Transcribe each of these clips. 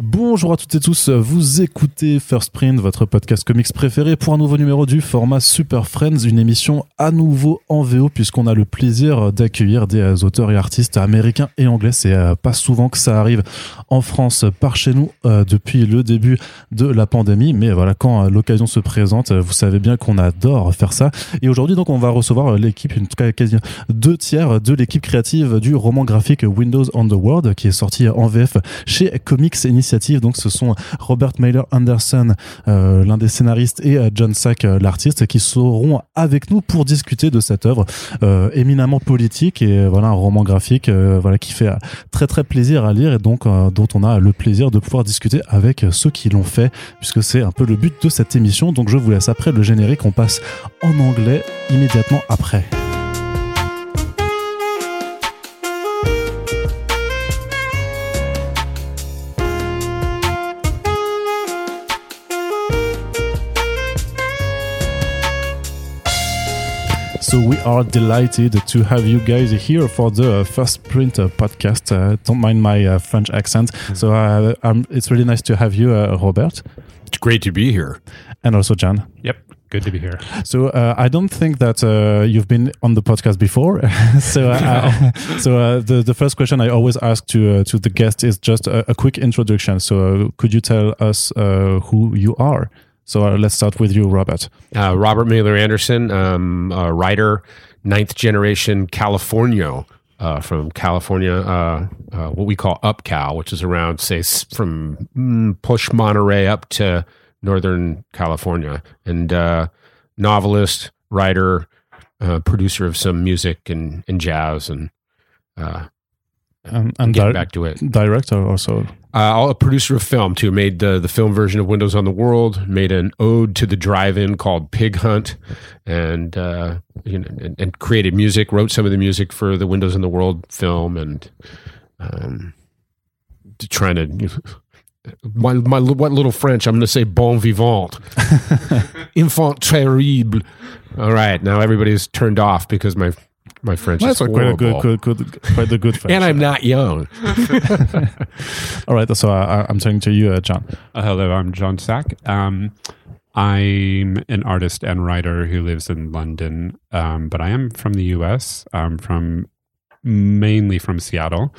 Bonjour à toutes et tous, vous écoutez First Print, votre podcast comics préféré pour un nouveau numéro du format Super Friends, une émission à nouveau en VO puisqu'on a le plaisir d'accueillir des auteurs et artistes américains et anglais. C'est euh, pas souvent que ça arrive en France par chez nous euh, depuis le début de la pandémie, mais voilà, quand euh, l'occasion se présente, vous savez bien qu'on adore faire ça. Et aujourd'hui, donc, on va recevoir l'équipe, cas quasi deux tiers de l'équipe créative du roman graphique Windows on the World qui est sorti en VF chez Comics Initiative donc ce sont Robert Mailer Anderson, euh, l'un des scénaristes, et euh, John Sack, euh, l'artiste, qui seront avec nous pour discuter de cette œuvre éminemment politique et voilà un roman graphique voilà qui fait très très plaisir à lire et donc dont on a le plaisir de pouvoir discuter avec ceux qui l'ont fait puisque c'est un peu le but de cette émission. Donc je vous laisse après le générique, on passe en anglais immédiatement après. So we are delighted to have you guys here for the first print podcast. Uh, don't mind my uh, French accent. So uh, um, it's really nice to have you, uh, Robert. It's great to be here. And also Jon. Yep. Good to be here. So uh, I don't think that uh, you've been on the podcast before. so uh, so uh, the the first question I always ask to uh, to the guest is just a, a quick introduction. So uh, could you tell us who you are? So uh, let's start with you, Robert. Uh, Robert Mailer Anderson, um, writer, ninth generation California. Uh, from California, uh, uh, what we call UpCal, which is around, say, from mm, push Monterey up to Northern California, and uh, novelist, writer, producer of some music and, and jazz, and and, and get back to it. Director also. Uh, a producer of film too. Made the the film version of Windows on the World. Made an ode to the drive-in called Pig Hunt, and uh, you know, and, and, created music. Wrote some of the music for the Windows on the World film, and um, trying to. You know, my, my what little French? I'm going to say bon vivant, enfant terrible. All right, now everybody's turned off because my my French That's is quite a good, good, good, quite a good French. and I'm not young. All right, so I, am turning to you, uh, Jon. Uh, hello, I'm Jon Sack. Um, I'm an artist and writer who lives in London, um, but I am from the U.S. I'm from mainly from Seattle,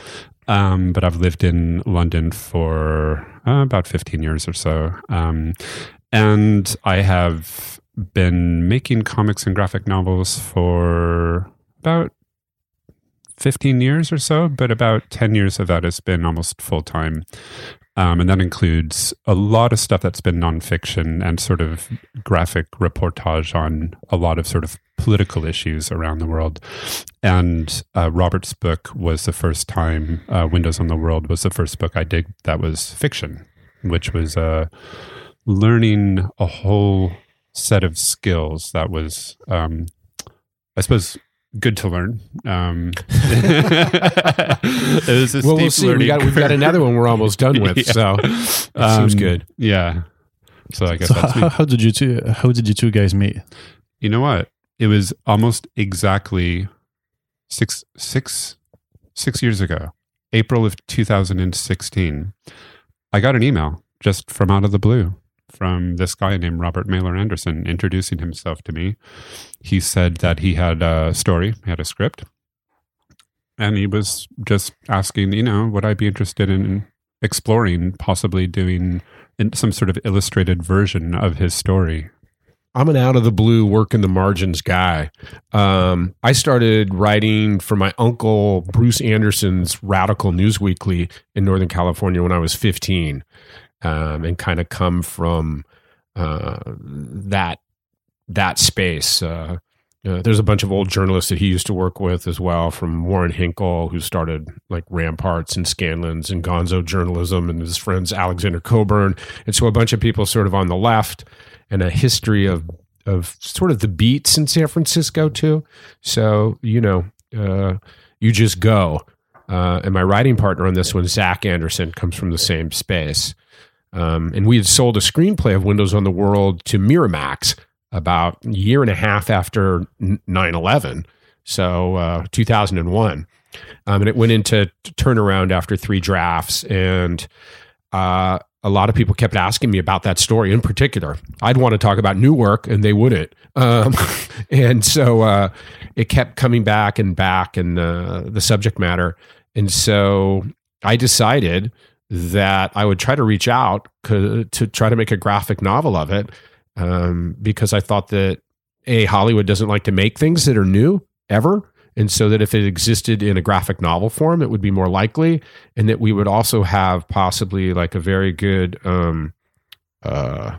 um, but I've lived in London for uh, about 15 years or so, um, and I have been making comics and graphic novels for about 15 years or so, but about 10 years of that has been almost full time. Um, and that includes a lot of stuff that's been nonfiction and sort of graphic reportage on a lot of sort of political issues around the world. And uh, Robert's book was the first time, uh, Windows on the World was the first book I did that was fiction, which was uh, learning a whole set of skills that was, um, I suppose, good to learn. Um, it was a well, we'll see. We got, we've got another one we're almost done with, yeah. so it um, seems good. Yeah. So I guess so how, how, did you two? How did you two guys meet? You know what? It was almost exactly six six six years ago, April of 2016. I got an email just from out of the blue from this guy named Robert Mailer Anderson introducing himself to me. He said that he had a story, he had a script, and he was just asking, you know, would I be interested in exploring, possibly doing some sort of illustrated version of his story. I'm an out of the blue work in the margins guy. Um, I started writing for my uncle Bruce Anderson's Radical News Weekly in Northern California when I was 15 um, and kind of come from uh, that that space. Uh, uh, there's a bunch of old journalists that he used to work with as well, from Warren Hinckle, who started like Ramparts and Scanlan's and Gonzo journalism, and his friends Alexander Cockburn, and so a bunch of people sort of on the left, and a history of of sort of the beats in San Francisco too. So you know, uh, you just go. Uh, and my writing partner on this one, Zach Anderson, comes from the same space. Um, and we had sold a screenplay of Windows on the World to Miramax about a year and a half after 9 11. So uh, 2001. Um, and it went into turnaround after three drafts. And uh, a lot of people kept asking me about that story in particular. I'd want to talk about new work, and they wouldn't. Um, and so uh, it kept coming back and back, and uh, the subject matter. And so I decided that I would try to reach out to, to try to make a graphic novel of it, um, because I thought that a Hollywood doesn't like to make things that are new ever. And so that if it existed in a graphic novel form, it would be more likely, and that we would also have possibly like a very good. Um, uh,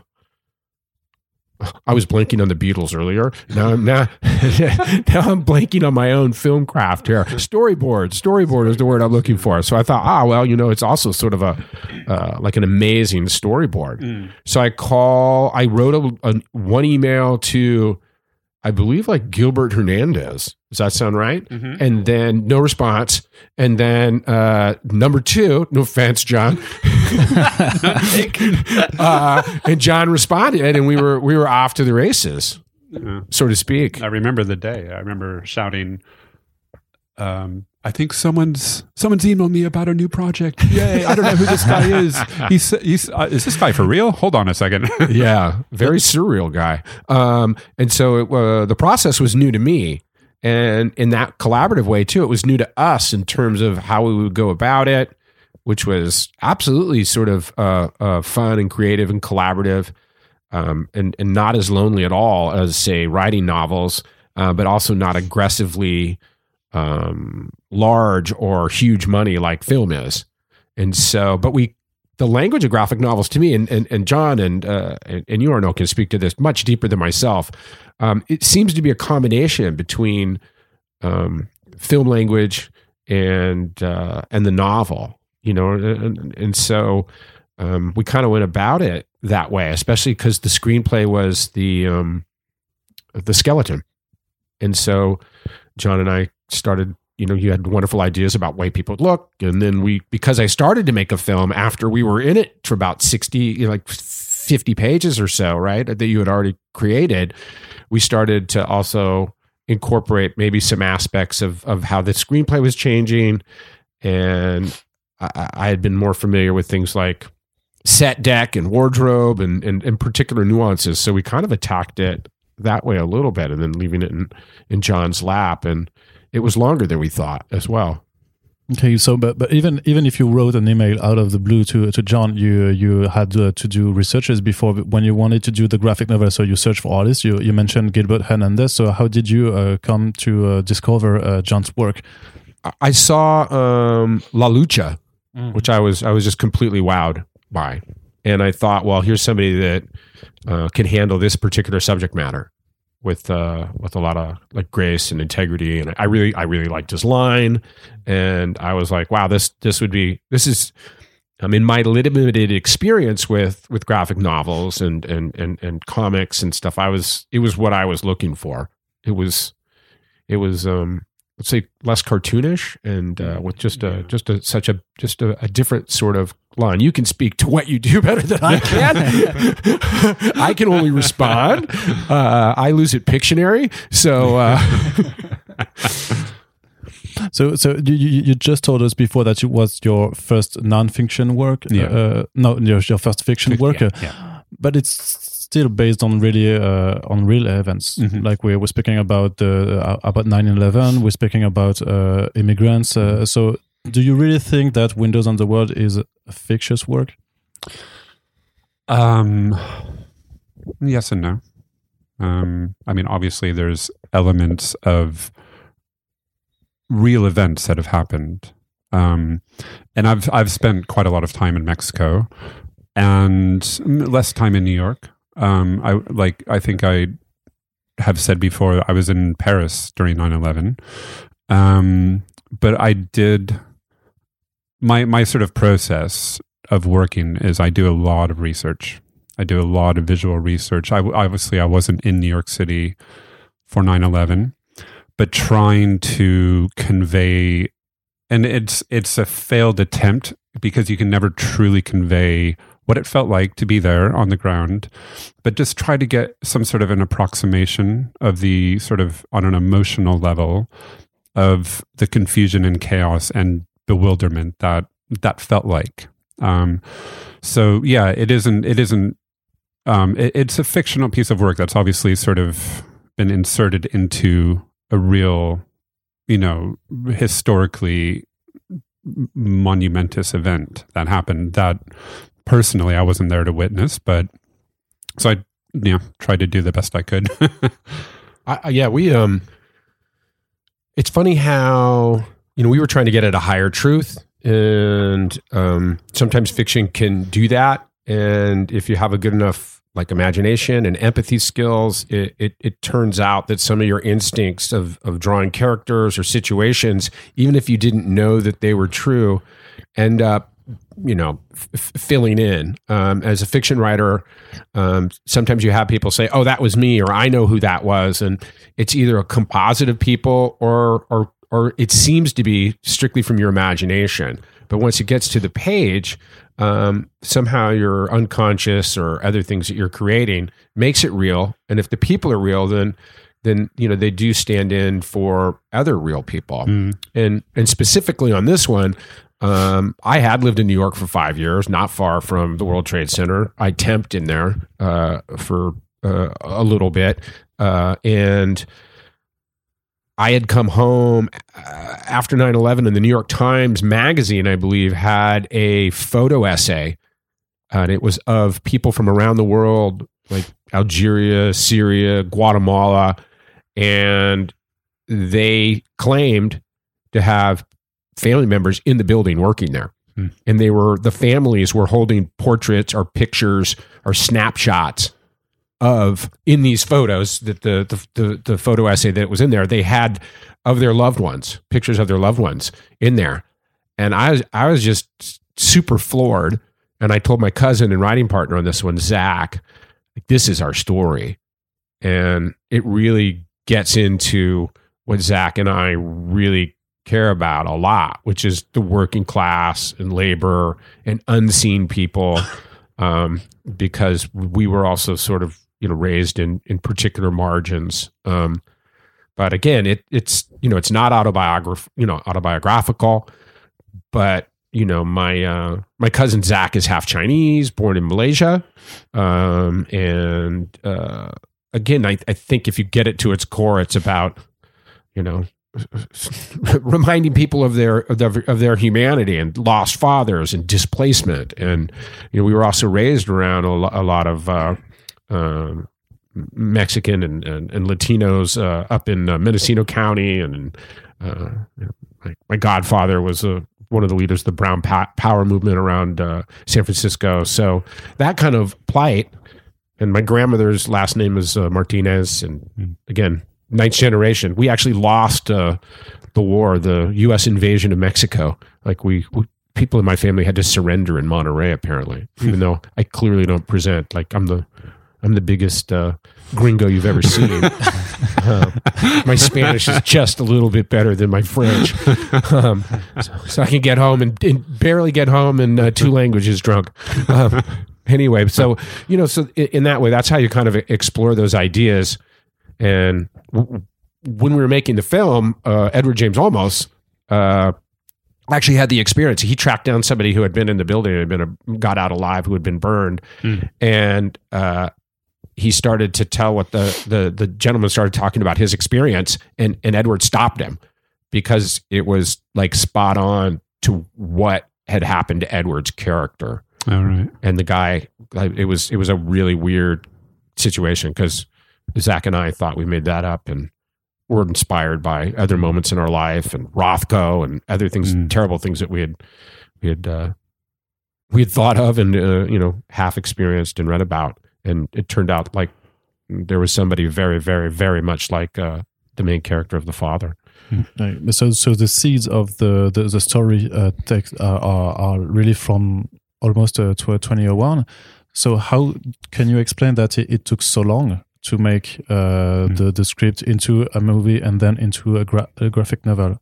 I was blanking on the Beatles earlier. Now, I'm now, now I'm blanking on my own film craft here. Storyboard, storyboard is the word I'm looking for. So I thought, ah, well, you know, it's also sort of a uh, like an amazing storyboard. So I call, I wrote a, a one email to, I believe, like Gilbert Hernandez. Does that sound right? Mhm. And then no response. And then uh, number two, no offense, Jon. uh, and Jon responded, and we were we were off to the races, Yeah. so to speak. I remember the day. I remember shouting, um, I think someone's someone's emailed me about a new project. Yay! I don't know who this guy is. He's, he's uh, is this guy for real? Hold on a second. yeah, very surreal guy. Um, and so it, uh, the process was new to me, and in that collaborative way too, it was new to us in terms of how we would go about it, which was absolutely sort of uh, uh, fun and creative and collaborative, um, and and not as lonely at all as say writing novels, uh, but also not aggressively um, large or huge money like film is. And so, but we the language of graphic novels to me, and and, and Jon and, uh, and and you Arno can speak to this much deeper than myself. Um, it seems to be a combination between um, film language and uh, and the novel, you know, and, and so um, we kind of went about it that way, especially because the screenplay was the um, the skeleton, and so Jon and I started you know you had wonderful ideas about way people look. And then we because i started to make a film after we were in it for about 60 you know, like 50 pages or so right that you had already created we started to also incorporate maybe some aspects of of how the screenplay was changing. And i, I had been more familiar with things like set dec and wardrobe and, and and particular nuances. So we kind of attacked it that way a little bit and then leaving it in in jon's lap. And it was longer than we thought as well. Okay, so but but even even if you wrote an email out of the blue to to Jon, you you had uh, to do researches before when you wanted to do the graphic novel. So you searched for artists. You you mentioned Gilbert Hernandez. So how did you uh, come to uh, discover uh, Jon's work? I- I saw um, La Lucha, which I was I was just completely wowed by, and I thought, well, here's somebody that uh, can handle this particular subject matter with uh, with a lot of like grace and integrity, and I really I really liked his line, and I was like, wow, this this would be this is. I mean, my limited experience with with graphic novels and and and and comics and stuff, I was it was what I was looking for. It was it was um let's say less cartoonish and uh, with just a just a such a just a, a different sort of line. You can speak to what you do better than I can. I can only respond. Uh, I lose at Pictionary, so uh, So so you, you just told us before that it was your first non-fiction work. Yeah. Uh, no, your, your first fiction work. Yeah, uh, yeah. but it's still based on really uh, on real events. Mhm. Like we were speaking about the uh, about 9/11. We're speaking about uh, immigrants. Uh, so, do you really think that Windows on the World is fictitious work? Um, yes and no. Um, I mean, obviously, there's elements of real events that have happened, um, and I've I've spent quite a lot of time in Mexico and less time in New York. Um, I like I think I have said before I was in Paris during 9/11, um, but I did my my sort of process of working is I do a lot of research. I do a lot of visual research. I obviously I wasn't in New York City for 9/11, but trying to convey and it's it's a failed attempt because you can never truly convey what it felt like to be there on the ground, but just try to get some sort of an approximation of the sort of on an emotional level of the confusion and chaos and bewilderment that that felt like Um, so yeah, it isn't. It isn't. Um, it, it's a fictional piece of work that's obviously sort of been inserted into a real, you know, historically monumentous event that happened. That personally, I wasn't there to witness, but so I, you know, tried to do the best I could. I, yeah, we um, it's funny how you know we were trying to get at a higher truth, and um, sometimes fiction can do that. And if you have a good enough like imagination and empathy skills, it, it it turns out that some of your instincts of of drawing characters or situations, even if you didn't know that they were true, end up you know f- filling in um, as a fiction writer um, sometimes you have people say oh that was me or i know who that was and it's either a composite of people or or or it seems to be strictly from your imagination but once it gets to the page um, somehow your unconscious or other things that you're creating makes it real and if the people are real then then you know they do stand in for other real people Mm. and and specifically on this one um, I had lived in New York for five years, not far from the World Trade Center. I temped in there uh, for uh, a little bit, uh, and I had come home uh, after 9-11 and the New York Times magazine, I believe, had a photo essay, and it was of people from around the world, like Algeria, Syria, Guatemala, and they claimed to have family members in the building working there. Hmm. And they were the families were holding portraits or pictures or snapshots of in these photos that the, the the the photo essay that was in there they had of their loved ones pictures of their loved ones in there. And I was I was just super floored. And I told my cousin and writing partner on this one Zach this is our story. And it really gets into what Zach and I really care about a lot, which is the working class and labor and unseen people, um, because we were also sort of you know raised in in particular margins. Um, but again, it it's you know it's not autobiograph you know autobiographical, but you know my uh, my cousin Zach is half Chinese, born in Malaysia, um, and uh, again, I, I think if you get it to its core, it's about you know reminding people of their, of their of their humanity and lost fathers and displacement and you know we were also raised around a, lo- a lot of uh, um Mexican and, and, and Latinos uh, up in uh, Mendocino County and uh, my, my godfather was a one of the leaders of the Brown Power movement around uh, San Francisco. So that kind of plight. And my grandmother's last name is uh, Martinez, and again, ninth generation. We actually lost uh, the war, the U.S. invasion of Mexico. Like we, we, people in my family had to surrender in Monterey, apparently, even though I clearly don't present like I'm the, I'm the biggest uh, gringo you've ever seen. Uh, my Spanish is just a little bit better than my French, um, so, so I can get home and, and barely get home in uh, two languages drunk. Um, anyway, so you know, so in, in that way, that's how you kind of explore those ideas. And w- when we were making the film, uh, Edward James Olmos uh, actually had the experience. He tracked down somebody who had been in the building, and had been a, got out alive, who had been burned, Mm. and uh, he started to tell what the the the gentleman started talking about his experience, and and Edward stopped him because it was like spot on to what had happened to Edward's character All right. and the guy like, it was it was a really weird situation because Zach and I thought we made that up and were inspired by other moments in our life and Rothko and other things Mm. terrible things that we had we had uh, we had thought of and uh, you know half experienced and read about and it turned out like there was somebody very very very much like uh, the main character of the father Right. So, so the seeds of the the, the story uh, text uh, are are really from almost uh, to 2001. So, how can you explain that it, it took so long to make uh, Hmm. the the script into a movie and then into a, gra- a graphic novel?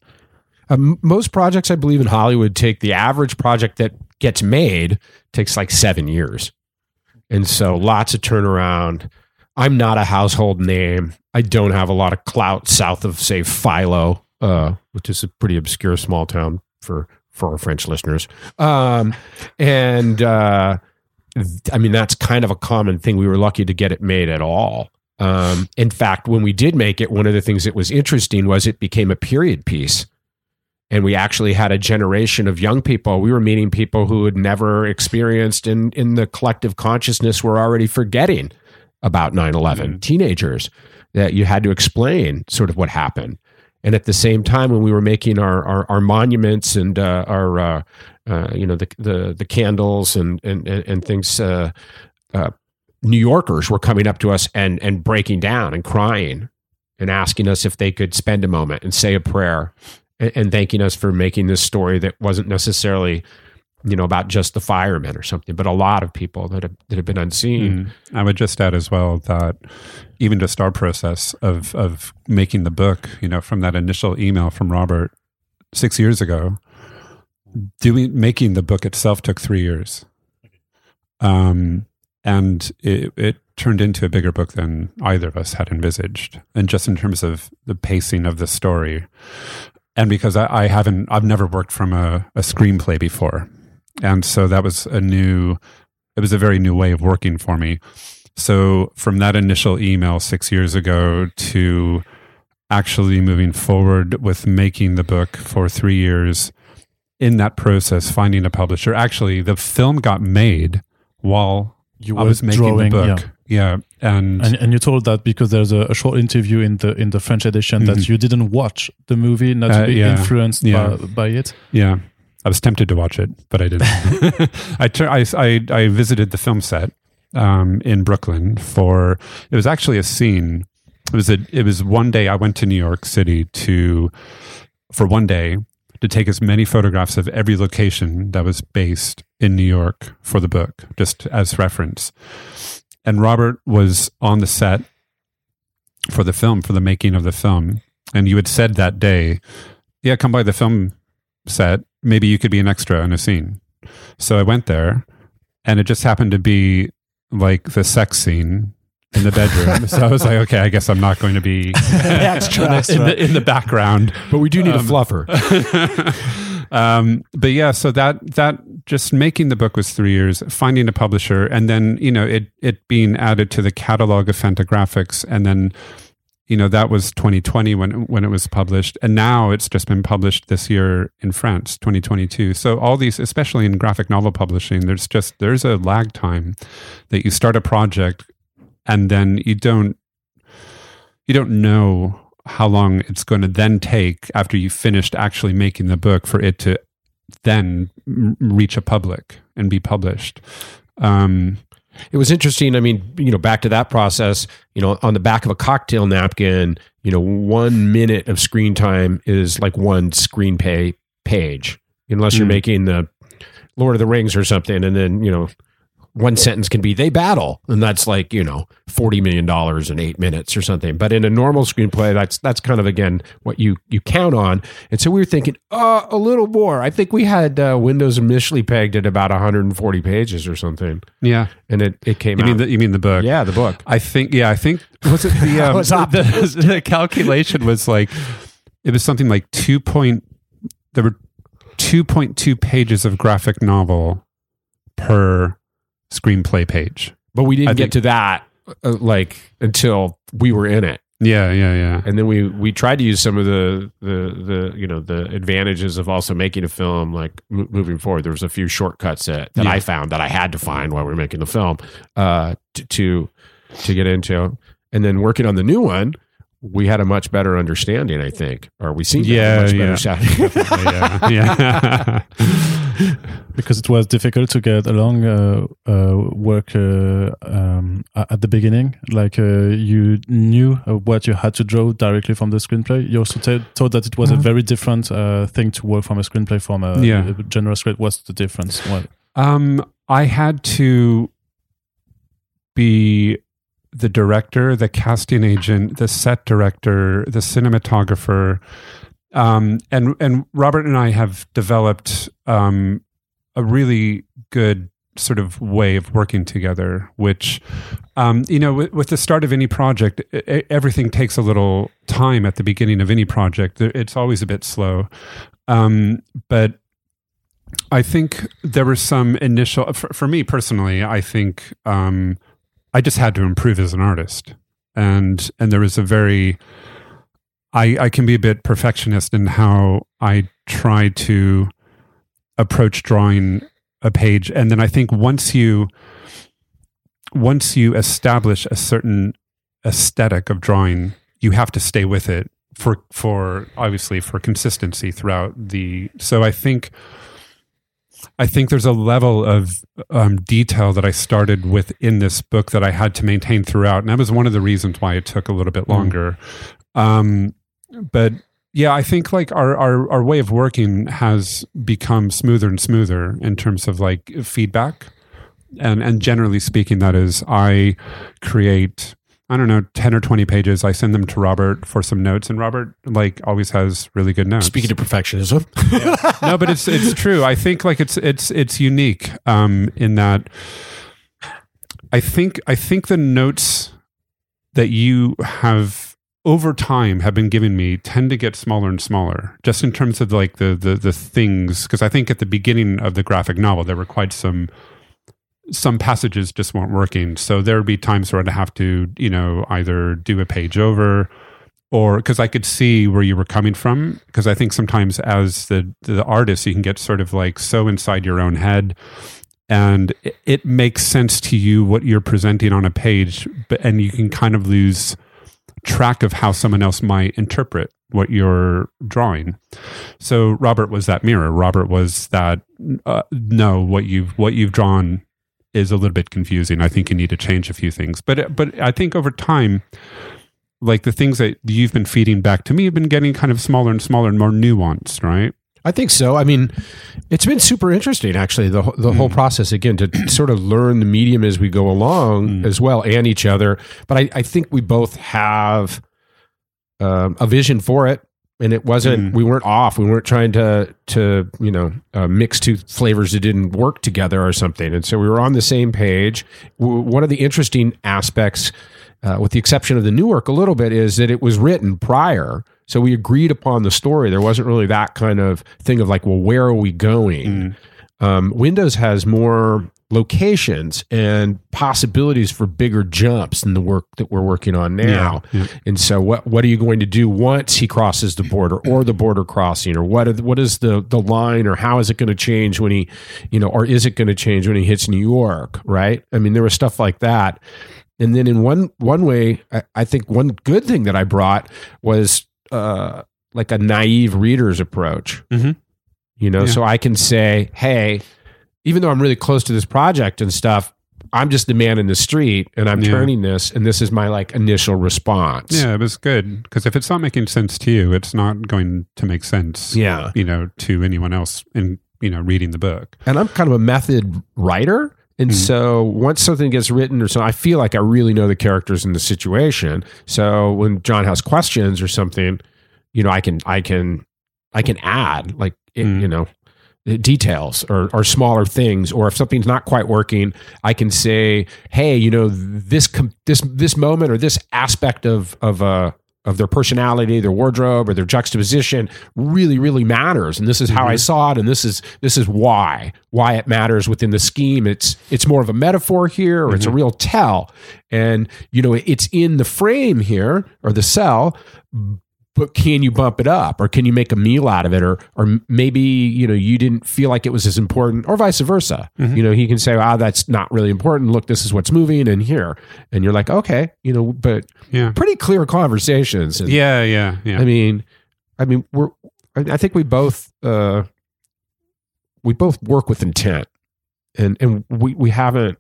Um, most projects, I believe, in Hollywood take the average project that gets made takes like seven years, and so lots of turnaround. I'm not a household name. I don't have a lot of clout south of, say, Philo, uh, which is a pretty obscure small town for for our French listeners. Um, and uh, I mean, that's kind of a common thing. We were lucky to get it made at all. Um, in fact, when we did make it, one of the things that was interesting was it became a period piece. And we actually had a generation of young people. We were meeting people who had never experienced in, in the collective consciousness were already forgetting about 9 11, teenagers that you had to explain sort of what happened. And at the same time, when we were making our our, our monuments and uh, our uh, uh, you know the, the the candles and and and, and things, uh, uh, New Yorkers were coming up to us and and breaking down and crying and asking us if they could spend a moment and say a prayer and, and thanking us for making this story that wasn't necessarily you know about just the firemen or something but a lot of people that have, that have been unseen. Mm. I would just add as well that even just our process of of making the book, you know, from that initial email from Robert six years ago, doing making the book itself took three years, um, and it, it turned into a bigger book than either of us had envisaged, and just in terms of the pacing of the story, and because I, I haven't, I've never worked from a, a screenplay before, and so that was a new it was a very new way of working for me. So from that initial email six years ago to actually moving forward with making the book for three years, in that process, finding a publisher. Actually, the film got made while You I were was making drawing, the book. Yeah, and, And, and you told that because there's a, a short interview in the in the French edition that Mhm. you didn't watch the movie, not to Uh, be yeah. influenced Yeah. by, by it. Yeah, I was tempted to watch it, but I didn't. I, tur- I I I visited the film set um, in Brooklyn for. It was actually a scene. It was a. It was one day I went to New York City to for one day to take as many photographs of every location that was based in New York for the book, just as reference. And Robert was on the set for the film, for the making of the film. And you had said that day, yeah, come by the film set. Maybe you could be an extra in a scene. So I went there, and it just happened to be like the sex scene in the bedroom. so I was like, okay, I guess I'm not going to be Extra, in, extra. the, in the background. but we do need Um, a fluffer um, but yeah, so that that just making the book was three years, finding a publisher, and then you know it it being added to the catalog of Fantagraphics, and then you know that was 2020 when when it was published, and now it's just been published this year in France, 2022. So all these, especially in graphic novel publishing, there's just there's a lag time that you start a project, and then you don't you don't know how long it's going to then take after you finished actually making the book for it to then reach a public and be published. Um, it was interesting. I mean, you know, back to that process, you know, on the back of a cocktail napkin, you know, one minute of screen time is like one screen pay page, unless you're Mm. making the Lord of the Rings or something. And then, you know, one sentence can be they battle and that's like you know 40 million dollars in 8 minutes or something but in a normal screenplay that's that's kind of again what you you count on and so we were thinking uh a little more i think we had uh, windows initially pegged at about 140 pages or something yeah, and it it came you out mean the, you mean the book? yeah the book I think. Yeah, I think was it the um, was up. the, the calculation was like it was something like two point. There were two point two pages of graphic novel per screenplay page. but we didn't I get think- to that uh, like until we were in it Yeah, yeah, yeah. and then we we tried to use some of the the the you know the advantages of also making a film like m- moving forward there was a few shortcuts that, that Yeah. i found that i had to find while we were making the film uh to to, to get into and then working on the new one we had a much better understanding i think or we seemed to have a Yeah, much better yeah, yeah. because it was difficult to get along uh, uh, work uh, um, at the beginning. Like uh, you knew uh, what you had to draw directly from the screenplay. You also t- thought that it was a very different uh, thing to work from a screenplay from a, Yeah. a general script. What's the difference? What? Um, I had to be the director, the casting agent, the set director, the cinematographer, um, and and Robert and I have developed um, a really good sort of way of working together. Which, um, you know, with, with the start of any project, e- everything takes a little time at the beginning of any project. It's always a bit slow, um, but I think there were some initial, for, for me personally, I think um, I just had to improve as an artist. And, and there was a very, I, I can be a bit perfectionist in how I try to approach drawing a page. And then I think once you, once you establish a certain aesthetic of drawing, you have to stay with it for for obviously for consistency throughout the. So I think I think there's a level of um, detail that I started with in this book that I had to maintain throughout, and that was one of the reasons why it took a little bit longer. Mm. Um, but yeah, I think like our, our our way of working has become smoother and smoother in terms of like feedback, and and generally speaking, that is I create I don't know, 10 or 20 pages. I send them to Robert for some notes and Robert like always has really good notes. Speaking of perfectionism. no, but it's it's true. I think like it's it's it's unique um in that I think I think the notes that you have over time have been giving me tend to get smaller and smaller just in terms of like the the the things because I think at the beginning of the graphic novel there were quite some some passages just weren't working. So there would be times where I'd have to, you know, either do a page over or because I could see where you were coming from. Because I think sometimes as the the artist, you can get sort of like so inside your own head, and it, makes sense to you what you're presenting on a page, but and you can kind of lose track of how someone else might interpret what you're drawing. So Robert was that mirror. Robert was that uh, no, what you've what you've drawn is a little bit confusing. I think you need to change a few things. But but I think over time, like the things that you've been feeding back to me have been getting kind of smaller and smaller and more nuanced, right? I think so. I mean, it's been super interesting actually the the mm. whole process again to sort of learn the medium as we go along mm. as well and each other. But I, I think we both have um, a vision for it and it wasn't mm. we weren't off. We weren't trying to to you know uh, mix two flavors that didn't work together or something. And so we were on the same page. W- one of the interesting aspects uh, with the exception of the new work a little bit is that it was written prior. So we agreed upon the story. There wasn't really that kind of thing of like well where are we going? Mm. um, windows has more locations and possibilities for bigger jumps than the work that we're working on now. Yeah. And so what what are you going to do once he crosses the border or the border crossing or what are, what is the the line or how is it going to change when he you know or is it going to change when he hits New York, right? I mean there was stuff like that. And then in one one way I, I think one good thing that I brought was uh like a naive reader's approach. Mm-hmm. You know, yeah. so I can say, "Hey, even though I'm really close to this project and stuff, I'm just the man in the street and I'm yeah. turning this and this is my like initial response. Yeah, it was good because if it's not making sense to you, it's not going to make sense. Yeah, you know, to anyone else in you know reading the book. And I'm kind of a method writer. And mm so once something gets written or so, I feel like I really know the characters in the situation. So when Jon has questions or something, you know, I can, I can, I can add like, it, mm you know, details or, or smaller things or if something's not quite working i can say hey you know this this this moment or this aspect of of uh of their personality their wardrobe or their juxtaposition really really matters and this is how mm-hmm. i saw it and this is this is why why it matters within the scheme it's it's more of a metaphor here or mm-hmm. it's a mm-hmm. real tell and you know it's in the frame here or the cell but can you bump it up? Or can you make a meal out of it? Or or maybe you know you didn't feel like it was as important or vice versa. Mm-hmm. you know he can say ah oh, that's not really important. Look this is what's moving in here. And you're like okay you know but yeah. pretty clear conversations. And, yeah yeah yeah. I mean i mean we're i think we both uh we both work with intent. And and we we haven't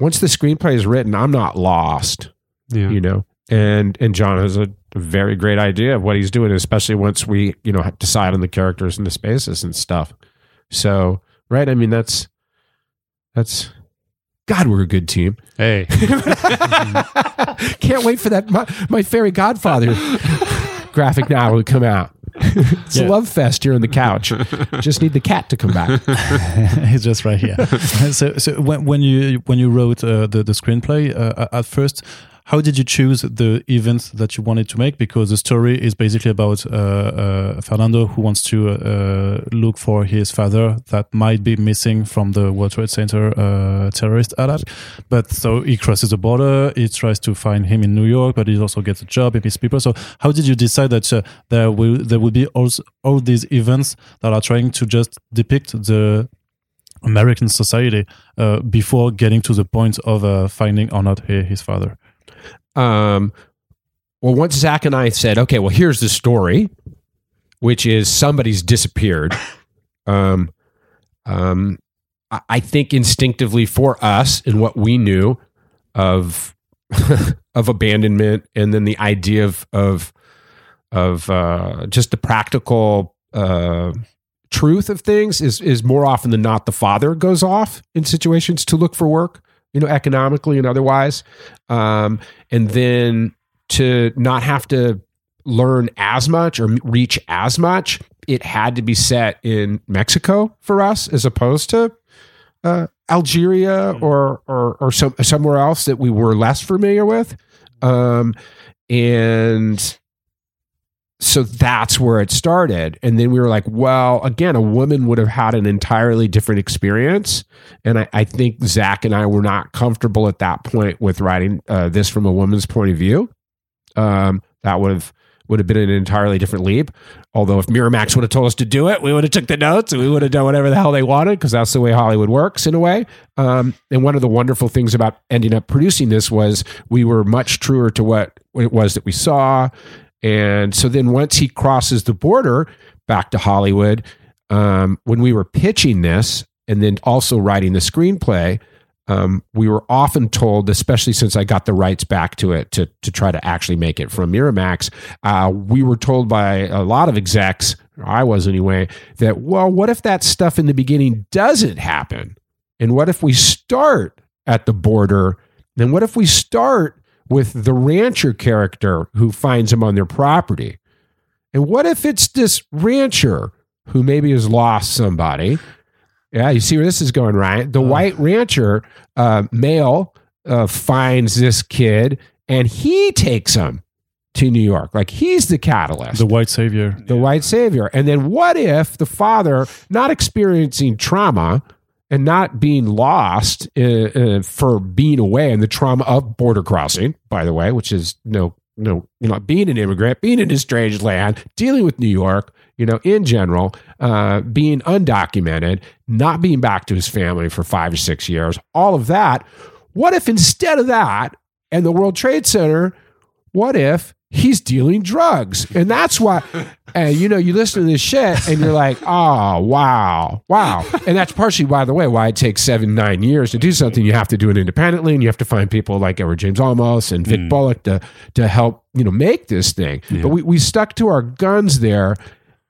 once the screenplay is written i'm not lost yeah. you know and and Jon has a very great idea of what he's doing, especially once we you know decide on the characters and the spaces and stuff. So right, I mean that's that's God, we're a good team. Hey, can't wait for that my, my fairy godfather graphic novel to come out. it's yeah. a love fest here on the couch. just need the cat to come back. He's just right here. so, so when, when you when you wrote uh, the the screenplay uh, at first, how did you choose the events that you wanted to make? Because the story is basically about uh, uh, Fernando who wants to uh, look for his father that might be missing from the World Trade Center uh, terrorist attack. But so he crosses the border, he tries to find him in New York, but he also gets a job, he meets people. So how did you decide that uh, there will there will be all all these events that are trying to just depict the American society uh, before getting to the point of uh, finding or not his father. Um, well, once Zach and I said, okay, well, here's the story, which is somebody's disappeared. Um, um, I, I think instinctively for us and what we knew of of abandonment, and then the idea of of of uh, just the practical uh, truth of things is is more often than not the father goes off in situations to look for work, you know, economically and otherwise, um, and then to not have to learn as much or reach as much, it had to be set in Mexico for us as opposed to uh, Algeria or or or some, somewhere else that we were less familiar with, um, and so that's where it started. And then we were like, well, again, a woman would have had an entirely different experience. And I, I think Zach and I were not comfortable at that point with writing uh, this from a woman's point of view. Um, that would have would have been an entirely different leap. Although if Miramax would have told us to do it, we would have took the notes and we would have done whatever the hell they wanted because that's the way Hollywood works in a way. Um, and one of the wonderful things about ending up producing this was we were much truer to what it was that we saw and so then once he crosses the border back to Hollywood, um, when we were pitching this and then also writing the screenplay, um, we were often told, especially since I got the rights back to it to, to try to actually make it from Miramax, uh, we were told by a lot of execs, I was anyway, that, well, what if that stuff in the beginning doesn't happen? And what if we start at the border? And what if we start with the rancher character who finds him on their property. And what if it's this rancher who maybe has lost somebody? Yeah, you see where this is going, right? The white rancher uh, male uh, finds this kid and he takes him to New York. Like he's the catalyst. The white savior. The yeah. white savior. And then what if the father, not experiencing trauma, and not being lost uh, uh, for being away and the trauma of border crossing, by the way, which is no, no, you know, being an immigrant, being in a strange land, dealing with New York, you know, in general, uh, being undocumented, not being back to his family for five or six years, all of that. What if instead of that and the World Trade Center, what if he's dealing drugs. And that's why, and you know, you listen to this shit and you're like, oh, wow, wow. And that's partially, by the way, why it takes seven, nine years to do something. You have to do it independently and you have to find people like Edward James Olmos and Vic mm. Bullock to, to help, you know, make this thing. Yeah. But we, we stuck to our guns there.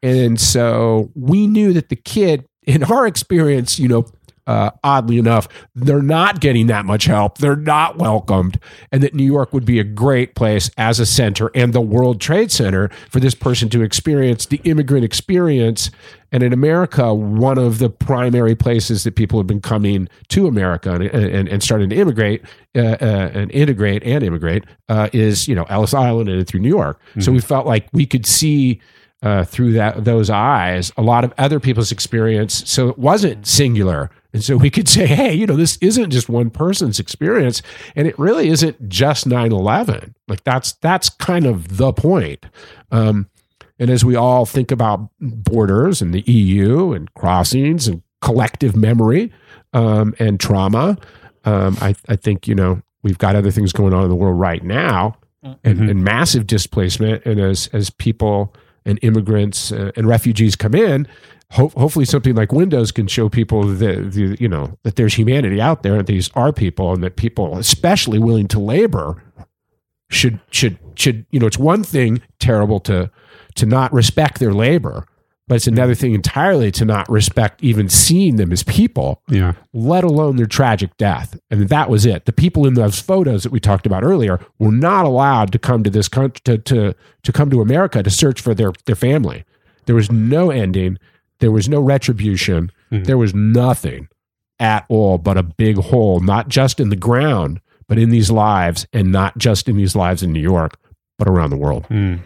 And so we knew that the kid, in our experience, you know, uh, oddly enough, they're not getting that much help. They're not welcomed. And that New York would be a great place as a center and the World Trade Center for this person to experience the immigrant experience. And in America, one of the primary places that people have been coming to America and, and, and starting to immigrate uh, uh, and integrate and immigrate uh, is, you know, Ellis Island and through New York. Mm-hmm. So we felt like we could see uh, through that those eyes a lot of other people's experience. So it wasn't singular and so we could say, hey, you know, this isn't just one person's experience, and it really isn't just 9-11. Like that's that's kind of the point. Um, and as we all think about borders and the EU and crossings and collective memory um, and trauma, um, I, I think you know we've got other things going on in the world right now, mm-hmm. and, and, massive displacement. And as as people and immigrants uh, and refugees come in, ho- hopefully something like Windows can show people that the, you know that there's humanity out there and these are people and that people, especially willing to labor, should should should you know it's one thing terrible to to not respect their labor but it's another thing entirely to not respect even seeing them as people, yeah. let alone their tragic death. And that was it. The people in those photos that we talked about earlier were not allowed to come to this country to, to, to come to America to search for their, their family. There was no ending. There was no retribution. Mm-hmm. There was nothing at all but a big hole, not just in the ground, but in these lives, and not just in these lives in New York, but around the world. Mm.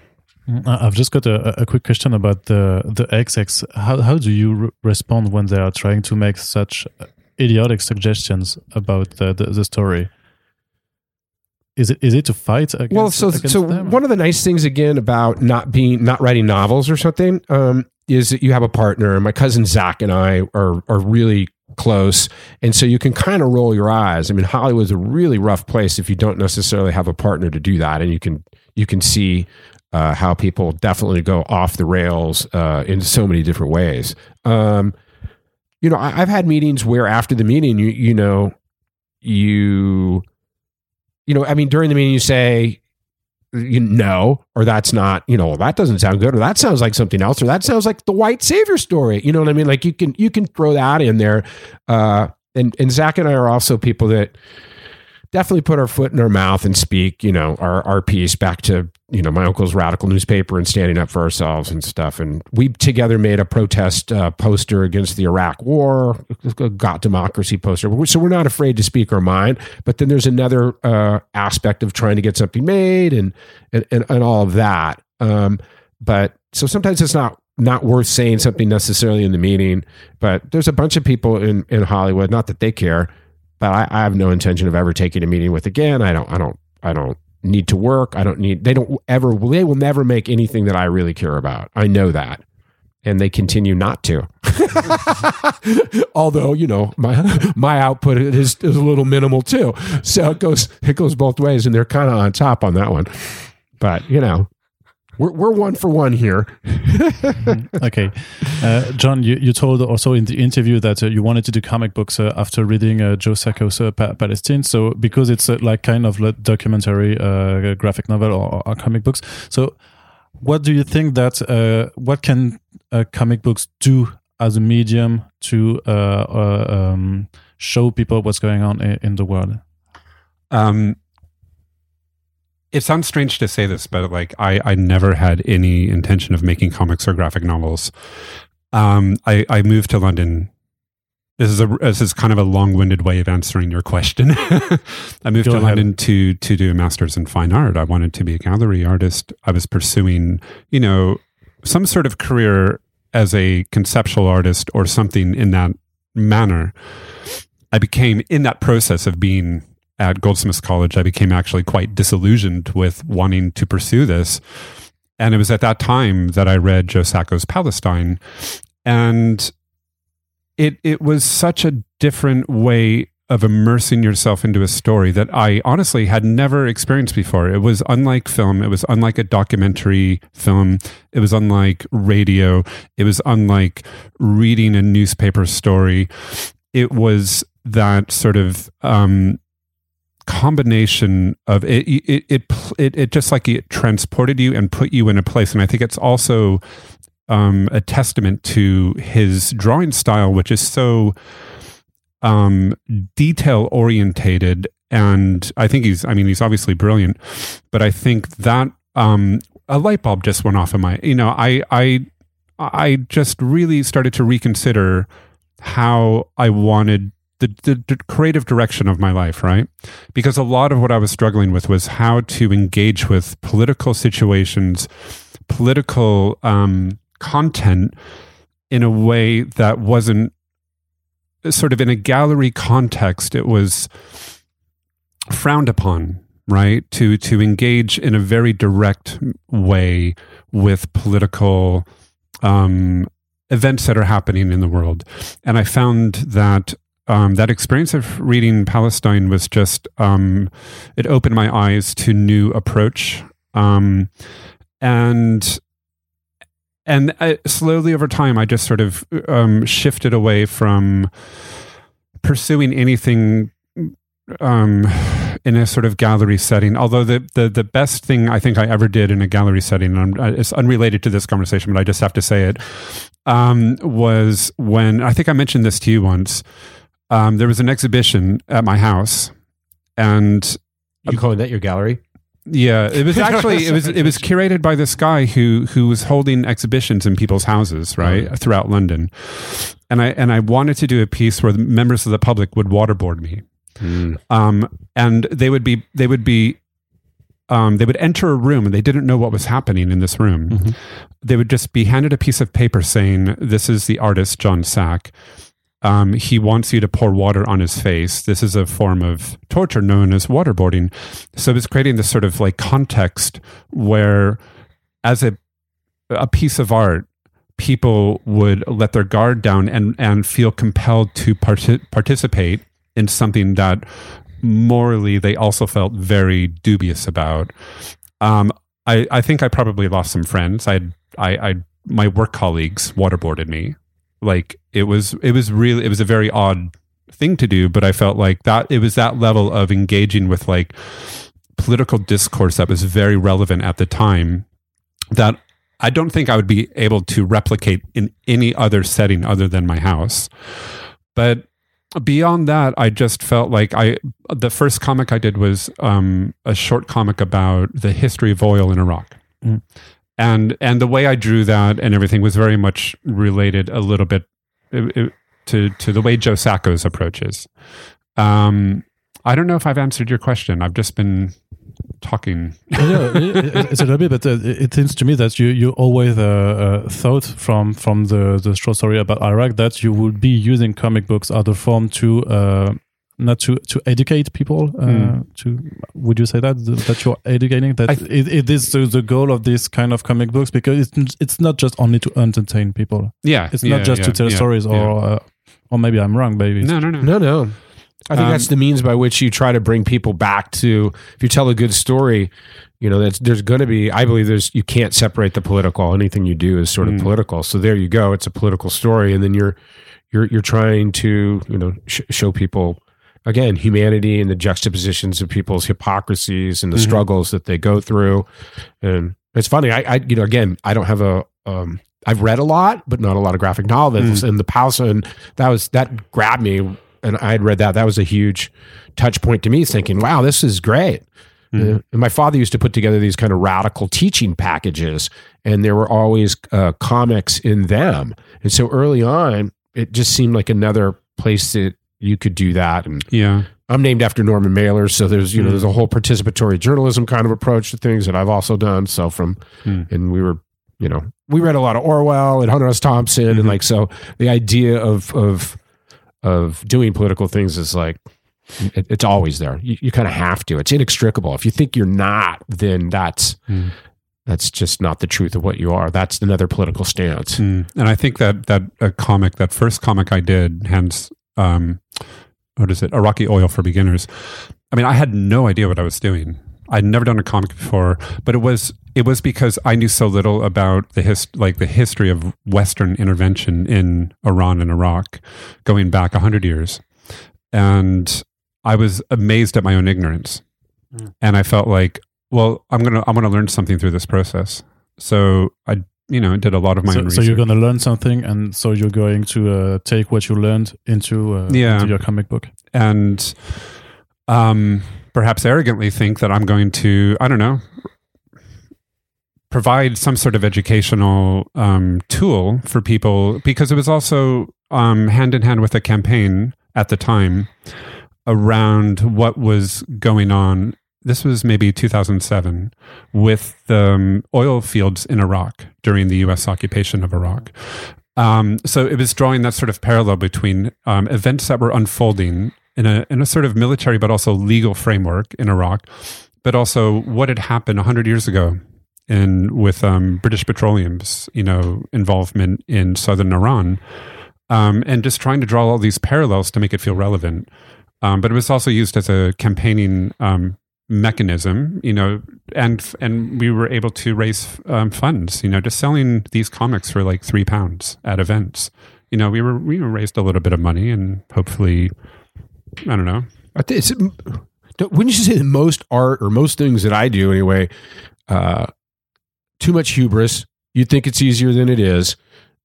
Uh, I've just got a, a quick question about the the XX. How how do you re- respond when they are trying to make such idiotic suggestions about the, the, the story? Is it is it to fight against? well so so them? one of the nice things again about not being not writing novels or something um, is that you have a partner my cousin zach and i are are really close and so you can kind of roll your eyes i mean hollywood's a really rough place if you don't necessarily have a partner to do that and you can you can see uh, how people definitely go off the rails uh, in so many different ways um, you know I, i've had meetings where after the meeting you you know you you know, I mean, during the meeting, you say, you know, or that's not, you know, that doesn't sound good, or that sounds like something else, or that sounds like the white savior story. You know what I mean? Like you can you can throw that in there. Uh, and and Zach and I are also people that definitely put our foot in our mouth and speak, you know, our our piece back to you know my uncle's radical newspaper and standing up for ourselves and stuff. And we together made a protest uh, poster against the Iraq War, got democracy poster. So we're not afraid to speak our mind. But then there's another uh, aspect of trying to get something made and and and, and all of that. Um, but so sometimes it's not not worth saying something necessarily in the meeting. But there's a bunch of people in in Hollywood, not that they care, but I, I have no intention of ever taking a meeting with again. I don't. I don't. I don't need to work. I don't need, they don't ever, they will never make anything that I really care about. I know that. And they continue not to. Although, you know, my my output is, is a little minimal too. So it goes it goes both ways and they're kind of on top on that one. But, you know, we're, we're one for one here. okay, uh, Jon, you, you told also in the interview that uh, you wanted to do comic books uh, after reading uh, Joe Sacco's uh, pa- Palestine. So because it's uh, like kind of like documentary, graphic novel or, or, comic books. So what do you think that what can comic books do as a medium to um, show people what's going on in, in the world? Um, it sounds strange to say this, but like I, I never had any intention of making comics or graphic novels. Um, I, I moved to London. This is a this is kind of a long winded way of answering your question. I moved Go to ahead. London to to do a master's in fine art. I wanted to be a gallery artist. I was pursuing, you know, some sort of career as a conceptual artist or something in that manner. I became in that process of being at Goldsmiths College, I became actually quite disillusioned with wanting to pursue this. And it was at that time that I read Joe Sacco's Palestine. And it it was such a different way of immersing yourself into a story that I honestly had never experienced before. It was unlike film. It was unlike a documentary film. It was unlike radio. It was unlike reading a newspaper story. It was that sort of um, combination of it it, it it it just like it transported you and put you in a place. And i think it's also um, a testament to his drawing style which is so um, detail orientated. And i think he's i mean he's obviously brilliant but i think that um, a light bulb just went off in my you know i i i just really started to reconsider how i wanted the, the, the, creative direction of my life, right? Because a lot of what I was struggling with was how to engage with political situations, political um, content in a way that wasn't sort of in a gallery context. It was frowned upon, right? To to engage in a very direct way with political um, events that are happening in the world. And I found that um, that experience of reading Palestine was just um, it opened my eyes to new approach, um, and and I, slowly over time, I just sort of um, shifted away from pursuing anything um, in a sort of gallery setting. Although the, the the best thing I think I ever did in a gallery setting, and I'm, it's unrelated to this conversation, but I just have to say it, um, was when I think I mentioned this to you once um, there was an exhibition at my house, and you calling that your gallery? Yeah, it was actually it was it was curated by this guy who who was holding exhibitions in people's houses right oh. throughout London, and I and I wanted to do a piece where the members of the public would waterboard me. um, and they would be they would be um, they would enter a room and they didn't know what was happening in this room. They would just be handed a piece of paper saying, "This is the artist Jon Sack. Um, he wants you to pour water on his face. This is a form of torture known as waterboarding." So it's creating this sort of like context where, as a a piece of art, people would let their guard down and and feel compelled to parti- participate in something that morally they also felt very dubious about. Um, I I think I probably lost some friends. I I I my work colleagues waterboarded me. Like it was it was really it was a very odd thing to do, but I felt like that it was that level of engaging with like political discourse that was very relevant at the time that I don't think I would be able to replicate in any other setting other than my house. But beyond that, I just felt like I the first comic I did was um, a short comic about the history of oil in Iraq. Mm. And and the way I drew that and everything was very much related a little bit uh, uh, to to the way Joe Sacco's approaches. Um, I don't know if I've answered your question. I've just been talking. yeah, it- it's a little bit, but uh, it seems to me that you you always uh, uh, thought from from the the short story about Iraq that you would be using comic books as a form to uh, not to to educate people. Uh, Hmm. To would you say that that you're educating that I- it, it is the, the goal of this kind of comic books because it's it's not just only to entertain people. Yeah, It's yeah, not just yeah, to tell yeah, stories, or uh, or maybe I'm wrong, baby. no, no, no. No, no. I think Um, that's the means by which you try to bring people back to. If you tell a good story, you know that's there's going to be. I believe there's you can't separate the political. Anything you do is sort of Mm. political. So there you go. It's a political story, and then you're you're you're trying to you know sh- show people again humanity and the juxtapositions of people's hypocrisies and the Mhm. struggles that they go through. And it's funny. I, I you know again I don't have a um, I've read a lot, but not a lot of graphic novels. And the Pausa, and that was that grabbed me and I had read that. That was a huge touch point to me, thinking, wow, this is great. Uh, and my father used to put together these kind of radical teaching packages, and there were always uh, comics in them. And so early on, it just seemed like another place that you could do that. And Yeah. I'm named after Norman Mailer, so there's you know Mm. there's a whole participatory journalism kind of approach to things that I've also done. So from Mm. and we were you know we read a lot of Orwell and Hunter S. Thompson Mhm. and like so the idea of of of doing political things is like it, it's always there. You, you kind of have to. It's inextricable. If you think you're not, then that's Mm. that's just not the truth of what you are. That's another political stance. Mm. And I think that that a comic, that first comic I did, hence, um, what is it, Iraqi Oil for Beginners. I mean, I had no idea what I was doing. I'd never done a comic before, but it was it was because I knew so little about the his like the history of Western intervention in Iran and Iraq, going back hundred years, and I was amazed at my own ignorance, Mm. and I felt like, well, I'm gonna I'm gonna learn something through this process. So I you know did a lot of my So, own so you're going to learn something, and so you're going to uh, take what you learned into, uh, Yeah. into your comic book. and um, perhaps arrogantly think that I'm going to, I don't know, provide some sort of educational um, tool for people because it was also um, hand in hand with a campaign at the time around what was going on. This was maybe 2007 with the um, oil fields in Iraq during the U.S. occupation of Iraq. Um, so it was drawing that sort of parallel between um, events that were unfolding in a in a sort of military but also legal framework in Iraq, but also what had happened hundred years ago in with um, British Petroleum's you know involvement in southern Iran, um, and just trying to draw all these parallels to make it feel relevant. Um, but it was also used as a campaigning um, mechanism, you know, and and we were able to raise um, funds, you know, just selling these comics for like three pounds at events. You know, we were we raised a little bit of money, and hopefully, I don't know. I think it's, wouldn't you say that most art or most things that I do anyway, uh, too much hubris. You think it's easier than it is,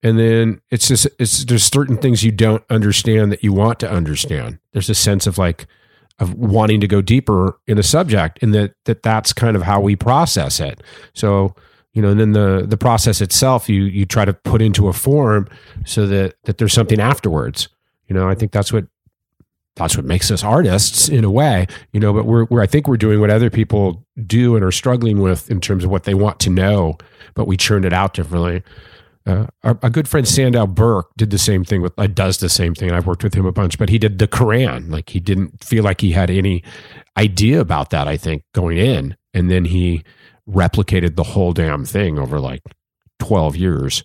and then it's just it's there's certain things you don't understand that you want to understand. There's a sense of like of wanting to go deeper in a subject, and that that that's kind of how we process it. So you know, and then the the process itself, you you try to put into a form so that that there's something afterwards. You know, I think that's what that's what makes us artists in a way, you know. But we're, we're I think we're doing what other people do and are struggling with in terms of what they want to know, but we churn it out differently. Uh, our, a good friend Sandow Birk did the same thing with uh, does the same thing. I've worked with him a bunch, but he did the Quran. Like he didn't feel like he had any idea about that. I think going in, and then he replicated the whole damn thing over like twelve years.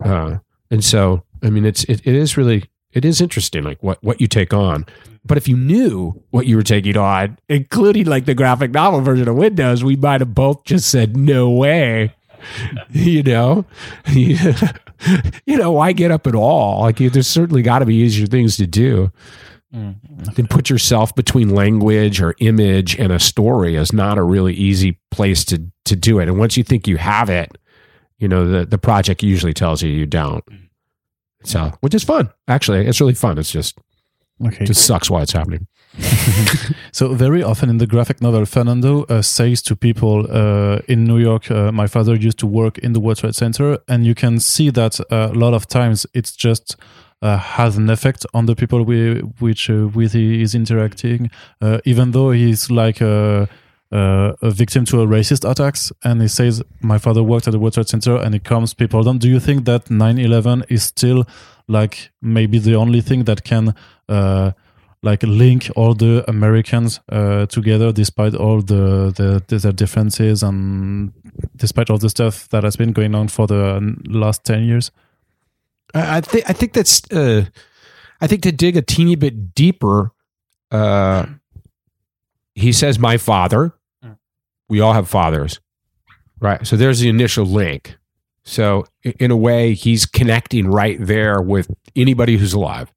Uh, and so, I mean, it's it, it is really it is interesting, like what what you take on. But if you knew what you were taking on, including like the graphic novel version of Windows, we might have both just said no way. you know, you know, why get up at all? Like, there's certainly got to be easier things to do. Mm. Then put yourself between language or image and a story is not a really easy place to to do it. And once you think you have it, you know the the project usually tells you you don't. So, which is fun. Actually, it's really fun. It's just okay. It just sucks why it's happening. so very often in the graphic novel, Fernando uh, says to people uh, in New York, uh, "My father used to work in the World Trade Center," and you can see that uh, a lot of times it's just uh, has an effect on the people we, which uh, with he is interacting, even though he's like a, a victim to a racist attacks, and he says, "My father worked at the World Trade Center," and it comes people down. Do you think that 9/11 is still like maybe the only thing that can like link all the Americans uh, together, despite all the, the their differences and despite all the stuff that has been going on for the last ten years. I think I think that's uh, I think to dig a teeny bit deeper. Uh, he says, "My father." We all have fathers, right? So there's the initial link. So in a way, he's connecting right there with anybody who's alive.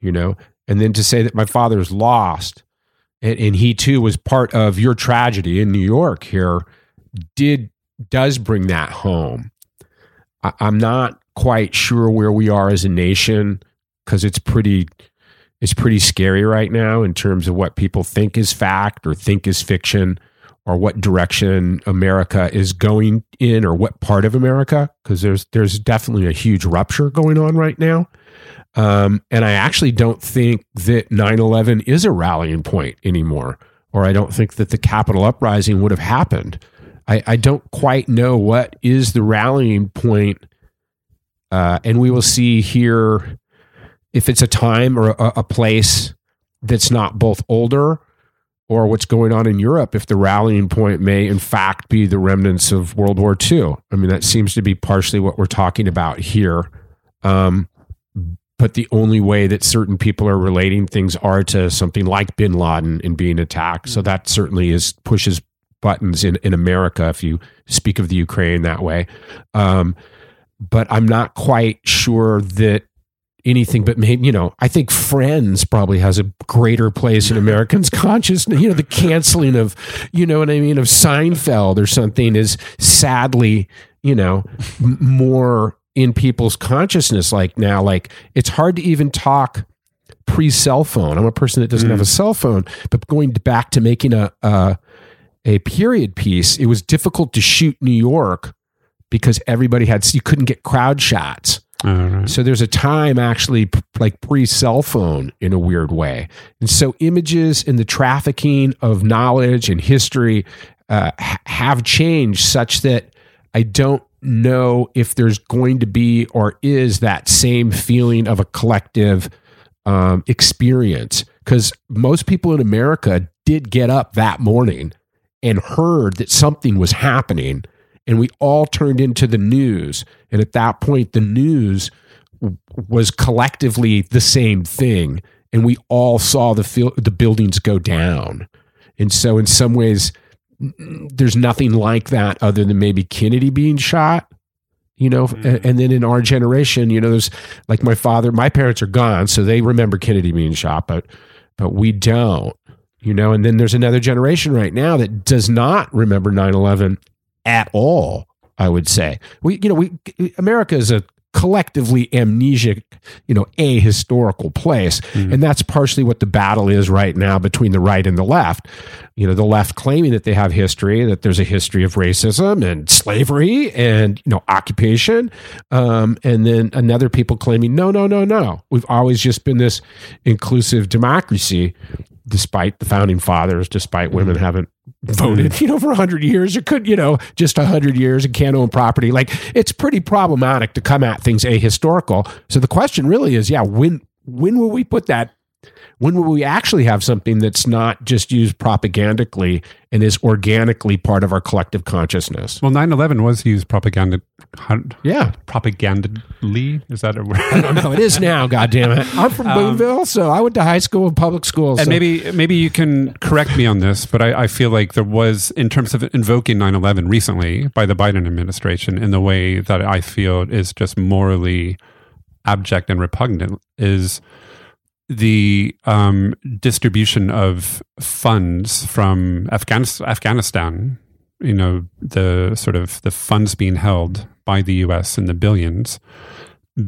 You know, and then to say that my father is lost and, and he too was part of your tragedy in New York here did does bring that home. I, I'm not quite sure where we are as a nation because it's pretty it's pretty scary right now in terms of what people think is fact or think is fiction or what direction America is going in or what part of America because there's there's definitely a huge rupture going on right now. Um, and I actually don't think that 9 11 is a rallying point anymore, or I don't think that the Capitol uprising would have happened. I, I don't quite know what is the rallying point. Uh, and we will see here if it's a time or a, a place that's not both older or what's going on in Europe if the rallying point may in fact be the remnants of World War II. I mean, that seems to be partially what we're talking about here. Um, but the only way that certain people are relating things are to something like bin Laden and being attacked. So that certainly is pushes buttons in, in America if you speak of the Ukraine that way. Um, but I'm not quite sure that anything but maybe you know i think friends probably has a greater place in americans consciousness you know the canceling of you know what i mean of seinfeld or something is sadly you know more in people's consciousness like now like it's hard to even talk pre cell phone i'm a person that doesn't mm. have a mm. cell phone but going back to making a, a a period piece it was difficult to shoot new york because everybody had you couldn't get crowd shots Right. So there's a time actually like pre cell phone in a weird way. And so images and the trafficking of knowledge and history uh, have changed such that I don't know if there's going to be or is that same feeling of a collective um, experience. Because most people in America did get up that morning and heard that something was happening, and we all turned into the news. And at that point, the news was collectively the same thing, and we all saw the fil- the buildings go down. And so, in some ways, there's nothing like that other than maybe Kennedy being shot you know mm. and then in our generation you know there's like my father my parents are gone so they remember kennedy being shot but but we don't you know and then there's another generation right now that does not remember 9-11 at all i would say we you know we america is a collectively amnesic, you know, ahistorical place. And that's partially what the battle is right now between the right and the left. You know, the left claiming that they have history, that there's a history of racism and slavery and, you know, occupation. Um, and then another people claiming, no, no, no, no. We've always just been this inclusive democracy despite the founding fathers, despite women mm-hmm. haven't voted, mm-hmm. you know, for 100 years or could, you know, just 100 years and can't own property. Like it's pretty problematic to come at things ahistorical. So the question really is, yeah, when when will we put that when will we actually have something that's not just used propagandically and is organically part of our collective consciousness? Well, 9/11 was used propaganda. Yeah. propagandally. Is that a word? I don't know. It is now, God damn it. I'm from um, Boonville, so I went to high school and public school. And so- maybe maybe you can correct me on this, but I, I feel like there was, in terms of invoking 9/11 recently by the Biden administration, in the way that I feel is just morally abject and repugnant, is the um, distribution of funds from Afghanis- Afghanistan. You know, the sort of the funds being held by the U.S. in the billions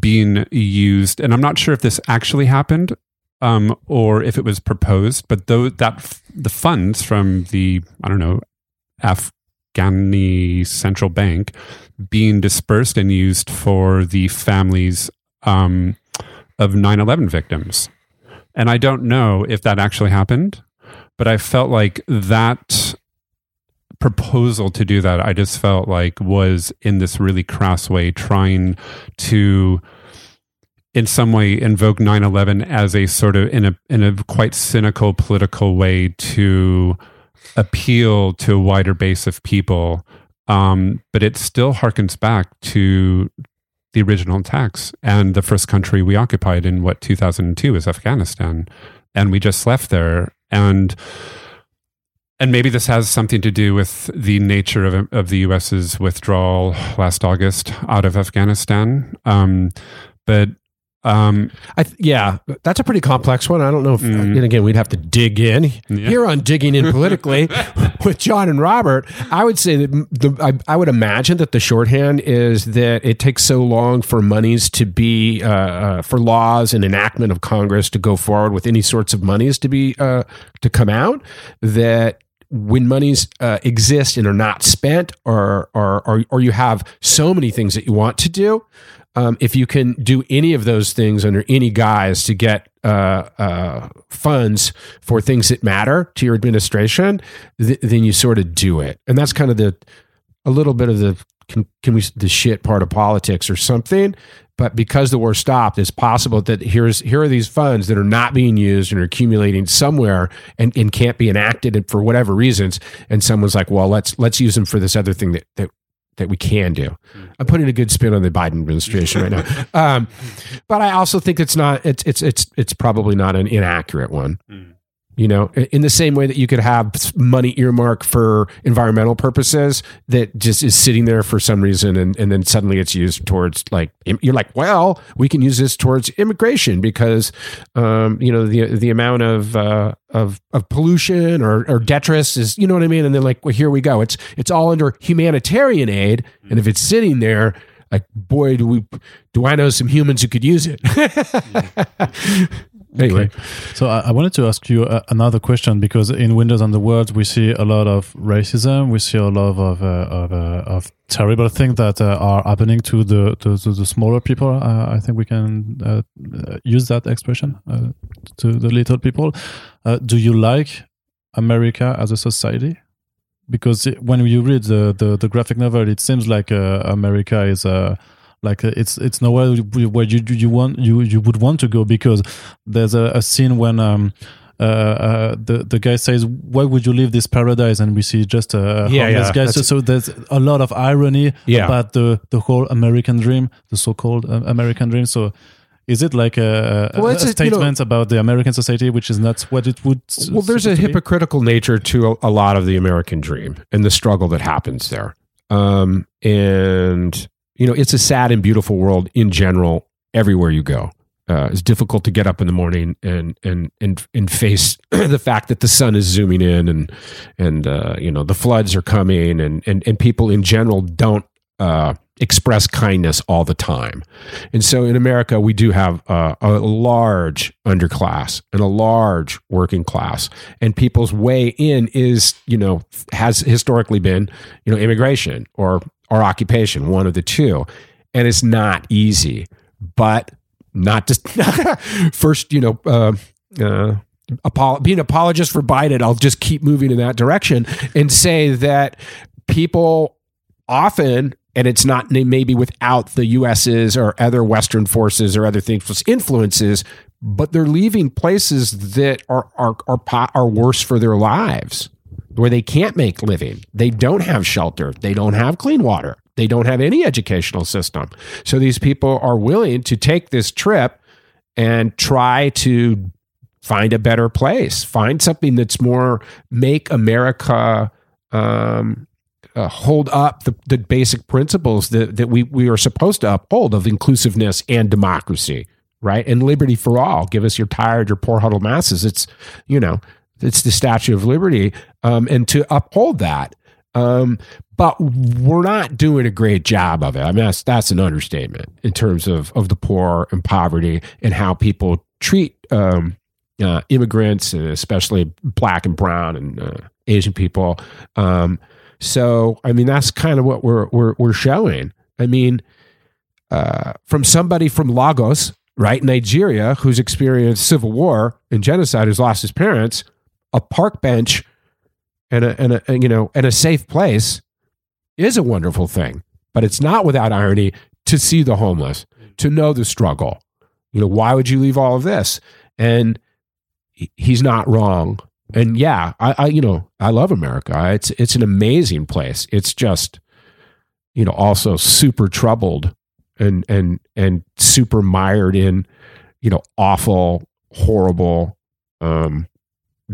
being used, and I'm not sure if this actually happened um, or if it was proposed, but though that the funds from the I don't know Afghani central bank being dispersed and used for the families um, of 9/11 victims, and I don't know if that actually happened, but I felt like that proposal to do that, I just felt like was in this really crass way trying to in some way invoke 9-11 as a sort of in a in a quite cynical political way to appeal to a wider base of people. Um, but it still harkens back to the original text and the first country we occupied in what 2002 is afghanistan and we just left there and and maybe this has something to do with the nature of, of the US's withdrawal last August out of Afghanistan. Um, but um, I th- yeah, that's a pretty complex one. I don't know if, Mm. and again, we'd have to dig in Yeah. here on digging in politically with Jon and Robert. I would say that the, I, I would imagine that the shorthand is that it takes so long for monies to be, uh, uh, for laws and enactment of Congress to go forward with any sorts of monies to be, uh, to come out that when monies uh, exist and are not spent or, or, or, or you have so many things that you want to do, um, if you can do any of those things under any guise to get uh, uh, funds for things that matter to your administration, th- then you sort of do it. And that's kind of the a little bit of the can, can we the shit part of politics or something. But because the war stopped, it's possible that here's here are these funds that are not being used and are accumulating somewhere and, and can't be enacted for whatever reasons. And someone's like, well, let's let's use them for this other thing that that that we can do. I'm putting a good spin on the Biden administration right now, um, but I also think it's not. It's it's it's it's probably not an inaccurate one. You know, in the same way that you could have money earmarked for environmental purposes that just is sitting there for some reason, and, and then suddenly it's used towards like you're like, well, we can use this towards immigration because, um, you know, the the amount of uh, of of pollution or, or detritus is, you know what I mean, and then like, well, here we go. It's it's all under humanitarian aid, and if it's sitting there, like, boy, do we do I know some humans who could use it. anyway. Okay. So I, I wanted to ask you uh, another question because in Windows on the World we see a lot of racism, we see a lot of uh, of, uh, of terrible things that uh, are happening to the to, to the smaller people. Uh, I think we can use that expression to the little people. Do you like America as a society? Because when you read the, the, the graphic novel, it seems like America is uh, like uh, it's it's nowhere where you you want you you would want to go because there's a, a scene when um uh, uh the the guy says why would you leave this paradise and we see just a Yeah, homeless yeah, guy so, so there's a lot of irony Yeah. about the the whole American dream the so-called uh, American dream so is it like a, a, Well, a a- you know- statement about the American society which is not what it would Well, there's a to be? hypocritical nature to a, a lot of the American dream and the struggle that happens there. Um, and, you know, it's a sad and beautiful world in general, everywhere you go. Uh, it's difficult to get up in the morning and and and and face the fact that the sun is zooming in and and uh, you know the floods are coming and and and people in general don't uh, express kindness all the time. And so in America, we do have uh, a large underclass and a large working class. And people's way in is, you know, has historically been, you know, immigration or, or occupation, one of the two. And it's not easy, but not just first, you know, uh, uh, an apologist for Biden, I'll just keep moving in that direction and say that people often and it's not maybe without the US's or other Western forces or other things influences, but they're leaving places that are are are, are worse for their lives, where they can't make living. They don't have shelter. They don't have clean water. They don't have any educational system. So these people are willing to take this trip and try to find a better place, find something that's more make America um, uh, hold up the, the basic principles that, that we, we are supposed to uphold of inclusiveness and democracy, right? And liberty for all. Give us your tired, your poor huddled masses. It's, you know, it's the Statue of Liberty. Um, and to uphold that. Um, but we're not doing a great job of it. I mean, that's, that's an understatement in terms of, of the poor and poverty and how people treat um, uh, immigrants, especially black and brown and uh, Asian people. Um, so, I mean, that's kind of what we're we're we're showing. I mean, uh, from somebody from Lagos, right, Nigeria, who's experienced civil war and genocide, who's lost his parents, a park bench and a, and a you know and a safe place is a wonderful thing. But it's not without irony to see the homeless, to know the struggle. You know, why would you leave all of this? And he's not wrong and yeah, I, I, you know I love America. It's it's an amazing place. It's just you know also super troubled and and and super mired in you know awful horrible um,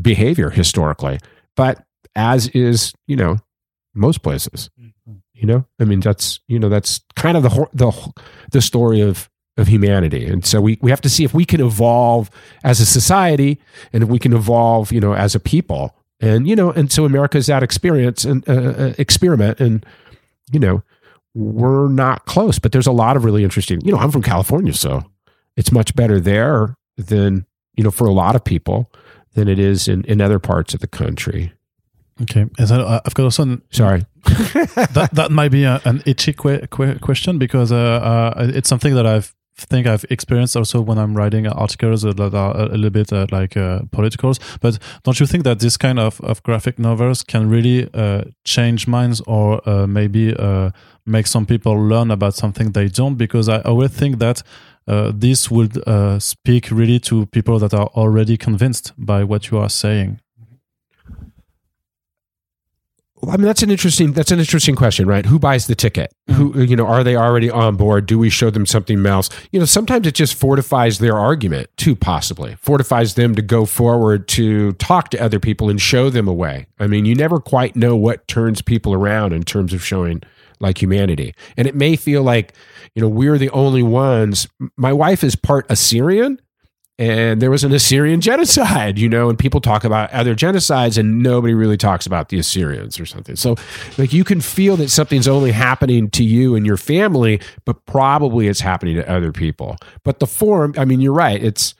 behavior historically. But as is you know most places, mm-hmm. you know I mean that's you know that's kind of the the the story of of humanity. And so we, we have to see if we can evolve as a society and if we can evolve, you know, as a people. And, you know, and so America's that experience and uh, uh, experiment. And, you know, we're not close, but there's a lot of really interesting, you know, I'm from California, so it's much better there than, you know, for a lot of people than it is in, in other parts of the country. Okay, and uh, I've got also an, sorry. that that might be a, an itchy que- que- question because uh, uh, it's something that I've think I've experienced also when I'm writing articles that are a little bit uh, like uh, politicals. But don't you think that this kind of, of graphic novels can really uh, change minds or uh, maybe uh, make some people learn about something they don't? Because I always think that uh, this would speak really to people that are already convinced by what you are saying. I mean, that's an interesting that's an interesting question, right? Who buys the ticket? Mm-hmm. Who you know are they already on board? Do we show them something else? You know, sometimes it just fortifies their argument too, possibly fortifies them to go forward to talk to other people and show them a way. I mean, you never quite know what turns people around in terms of showing like humanity, and it may feel like you know we're the only ones. My wife is part Assyrian, and there was an Assyrian genocide, you know, and people talk about other genocides and nobody really talks about the Assyrians or something. So, like, you can feel that something's only happening to you and your family, but probably it's happening to other people. But the form, I mean, you're right. It's,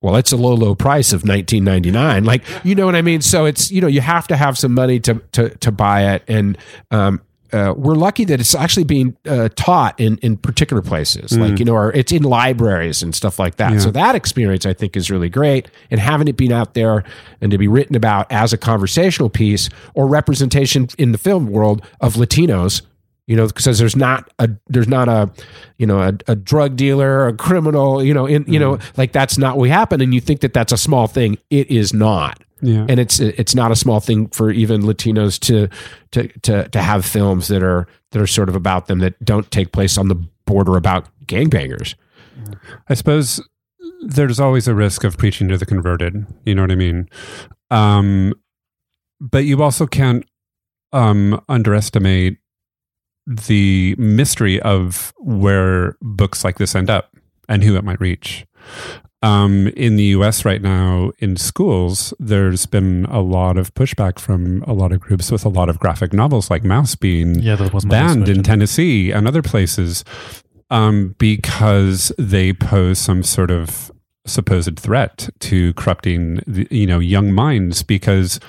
well, it's a low, low price of 1999. Like, you know what I mean? So it's, you know, you have to have some money to, to, to buy it. And, um, uh, we're lucky that it's actually being uh, taught in in particular places, mm. like you know, or it's in libraries and stuff like that. Yeah. So that experience, I think, is really great. And having it been out there and to be written about as a conversational piece or representation in the film world of Latinos, you know, because there's not a there's not a you know a, a drug dealer, or a criminal, you know, in you mm. know, like that's not what happened. And you think that that's a small thing. It is not. Yeah. And it's it's not a small thing for even Latinos to to to to have films that are that are sort of about them that don't take place on the border about gangbangers. I suppose there's always a risk of preaching to the converted. You know what I mean? Um, but you also can't um, underestimate the mystery of where books like this end up and who it might reach. Um, in the US right now, in schools, there's been a lot of pushback from a lot of groups with a lot of graphic novels, like Maus being Yeah, banned in. Tennessee and other places um, because they pose some sort of supposed threat to corrupting, the, you know, young minds. Because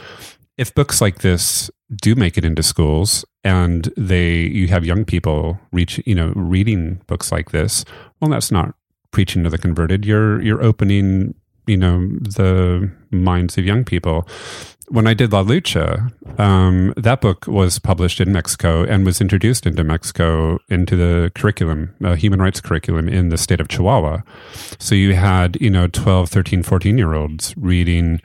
if books like this do make it into schools and they you have young people reach you know reading books like this well that's not preaching to the converted you're you're opening you know the minds of young people. When i did la lucha um, that book was published in mexico and was introduced into mexico into the curriculum uh, human rights curriculum in the state of chihuahua. So you had you know 12 13 14 year olds reading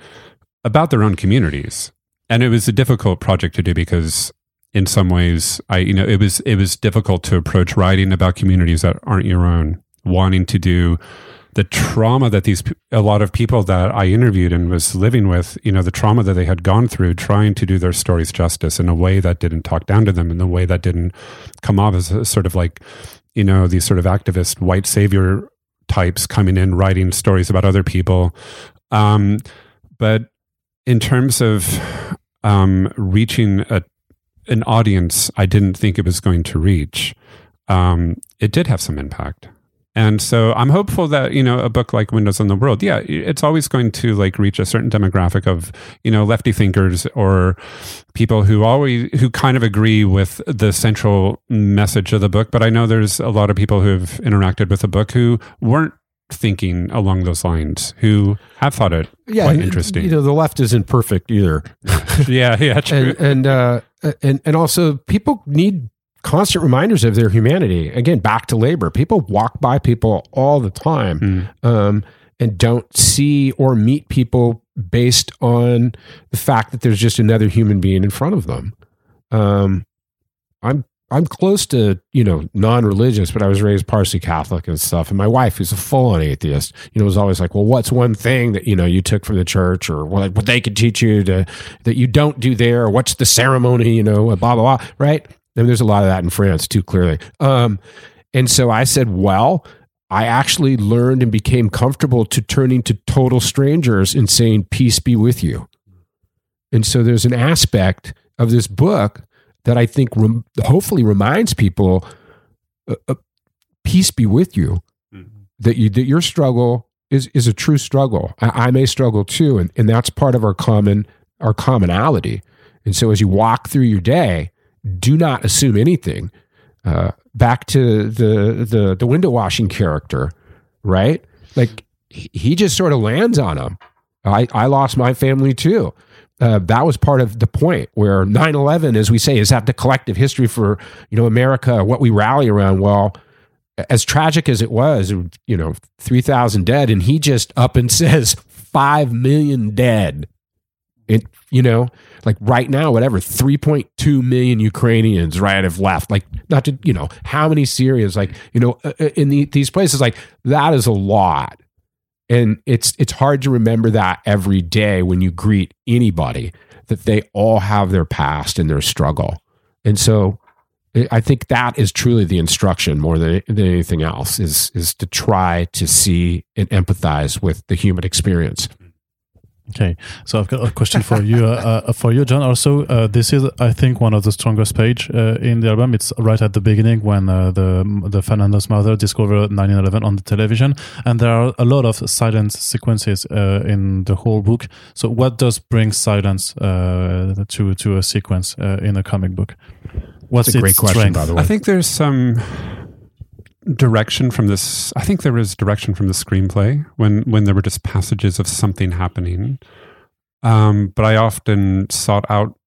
about their own communities. And it was a difficult project to do because in some ways i you know it was it was difficult to approach writing about communities that aren't your own wanting to do the trauma that these a lot of people that i interviewed and was living with you know the trauma that they had gone through trying to do their stories justice in a way that didn't talk down to them in a way that didn't come off as a sort of like you know these sort of activist white savior types coming in writing stories about other people um, but in terms of um, reaching a, an audience I didn't think it was going to reach, um, it did have some impact. And so I'm hopeful that, you know, a book like Windows on the World, yeah, it's always going to like reach a certain demographic of, you know, lefty thinkers or people who always, who kind of agree with the central message of the book. But I know there's a lot of people who have interacted with the book who weren't thinking along those lines, who have thought it quite interesting. You know, the left isn't perfect either. yeah, yeah, true. and and uh, and and also people need constant reminders of their humanity. Again, back to labor. People walk by people all the time um, and don't see or meet people based on the fact that there's just another human being in front of them. Um, I'm I'm close to you know non-religious, but I was raised partially Catholic and stuff. And my wife, who's a full-on atheist, you know, was always like, "Well, what's one thing that you know you took from the church, or what, what they could teach you to that you don't do there? Or what's the ceremony? You know, blah blah blah." Right? I mean, there's a lot of that in France too, clearly. Um, and so I said, "Well." I actually learned and became comfortable to turning to total strangers and saying, Peace be with you. And so there's an aspect of this book that I think rem- hopefully reminds people, uh, uh, peace be with you, that you that your struggle is is a true struggle. I, I may struggle too, and, and that's part of our common our commonality. And so as you walk through your day, do not assume anything. Uh, back to the the the window washing character, right? Like he just sort of lands on him. I, I lost my family too. Uh, that was part of the point where 9-11 as we say is that the collective history for you know america what we rally around well as tragic as it was you know 3000 dead and he just up and says 5 million dead it you know like right now whatever 3.2 million ukrainians right have left. Like not to you know how many syrians? Like you know uh, in the, these places like that is a lot. And it's it's hard to remember that every day when you greet anybody that they all have their past and their struggle. And so i think that is truly the instruction more than, than anything else is is to try to see and empathize with the human experience Okay, so I've got a question for you, uh, uh, for you, Jon. Also, uh, this is, I think, one of the strongest page uh, in the album. It's right at the beginning when uh, the the Fernando's mother discovered 9/11 on the television, and there are a lot of silence sequences uh, in the whole book. So, what does bring silence uh, to to a sequence uh, in a comic book? What's That's a great its question strength? by the way I think there's some direction from this. I think there was direction from the screenplay when when there were just passages of something happening. Um, but I often sought out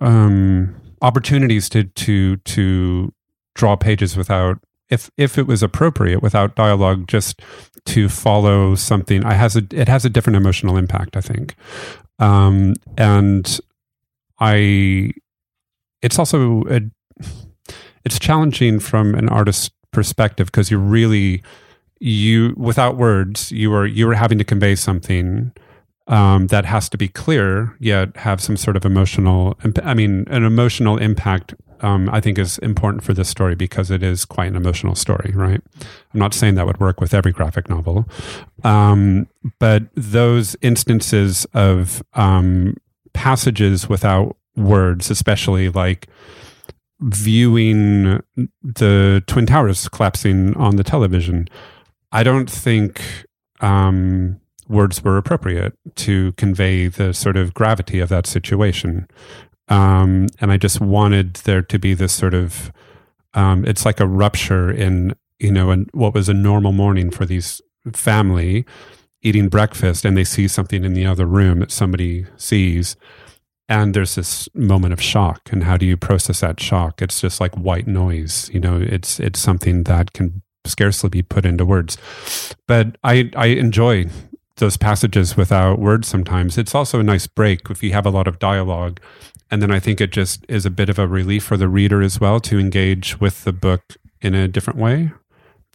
um, opportunities to to to draw pages without if if it was appropriate without dialogue just to follow something I has a it has a different emotional impact I think um, and I it's also a, it's challenging from an artist's perspective because you're really you without words you are you are having to convey something um, that has to be clear yet have some sort of emotional i mean an emotional impact um, I think is important for this story because it is quite an emotional story, right? I'm not saying that would work with every graphic novel, um, but those instances of um, passages without words, especially like viewing the Twin Towers collapsing on the television, I don't think um, words were appropriate to convey the sort of gravity of that situation. Um, and I just wanted there to be this sort of, um, it's like a rupture in, you know, in what was a normal morning for these family eating breakfast and they see something in the other room that somebody sees and there's this moment of shock and how do you process that shock? It's just like white noise you know it's it's something that can scarcely be put into words. But i i enjoy those passages without words sometimes. It's also a nice break if you have a lot of dialogue. And then i think it just is a bit of a relief for the reader as well to engage with the book in a different way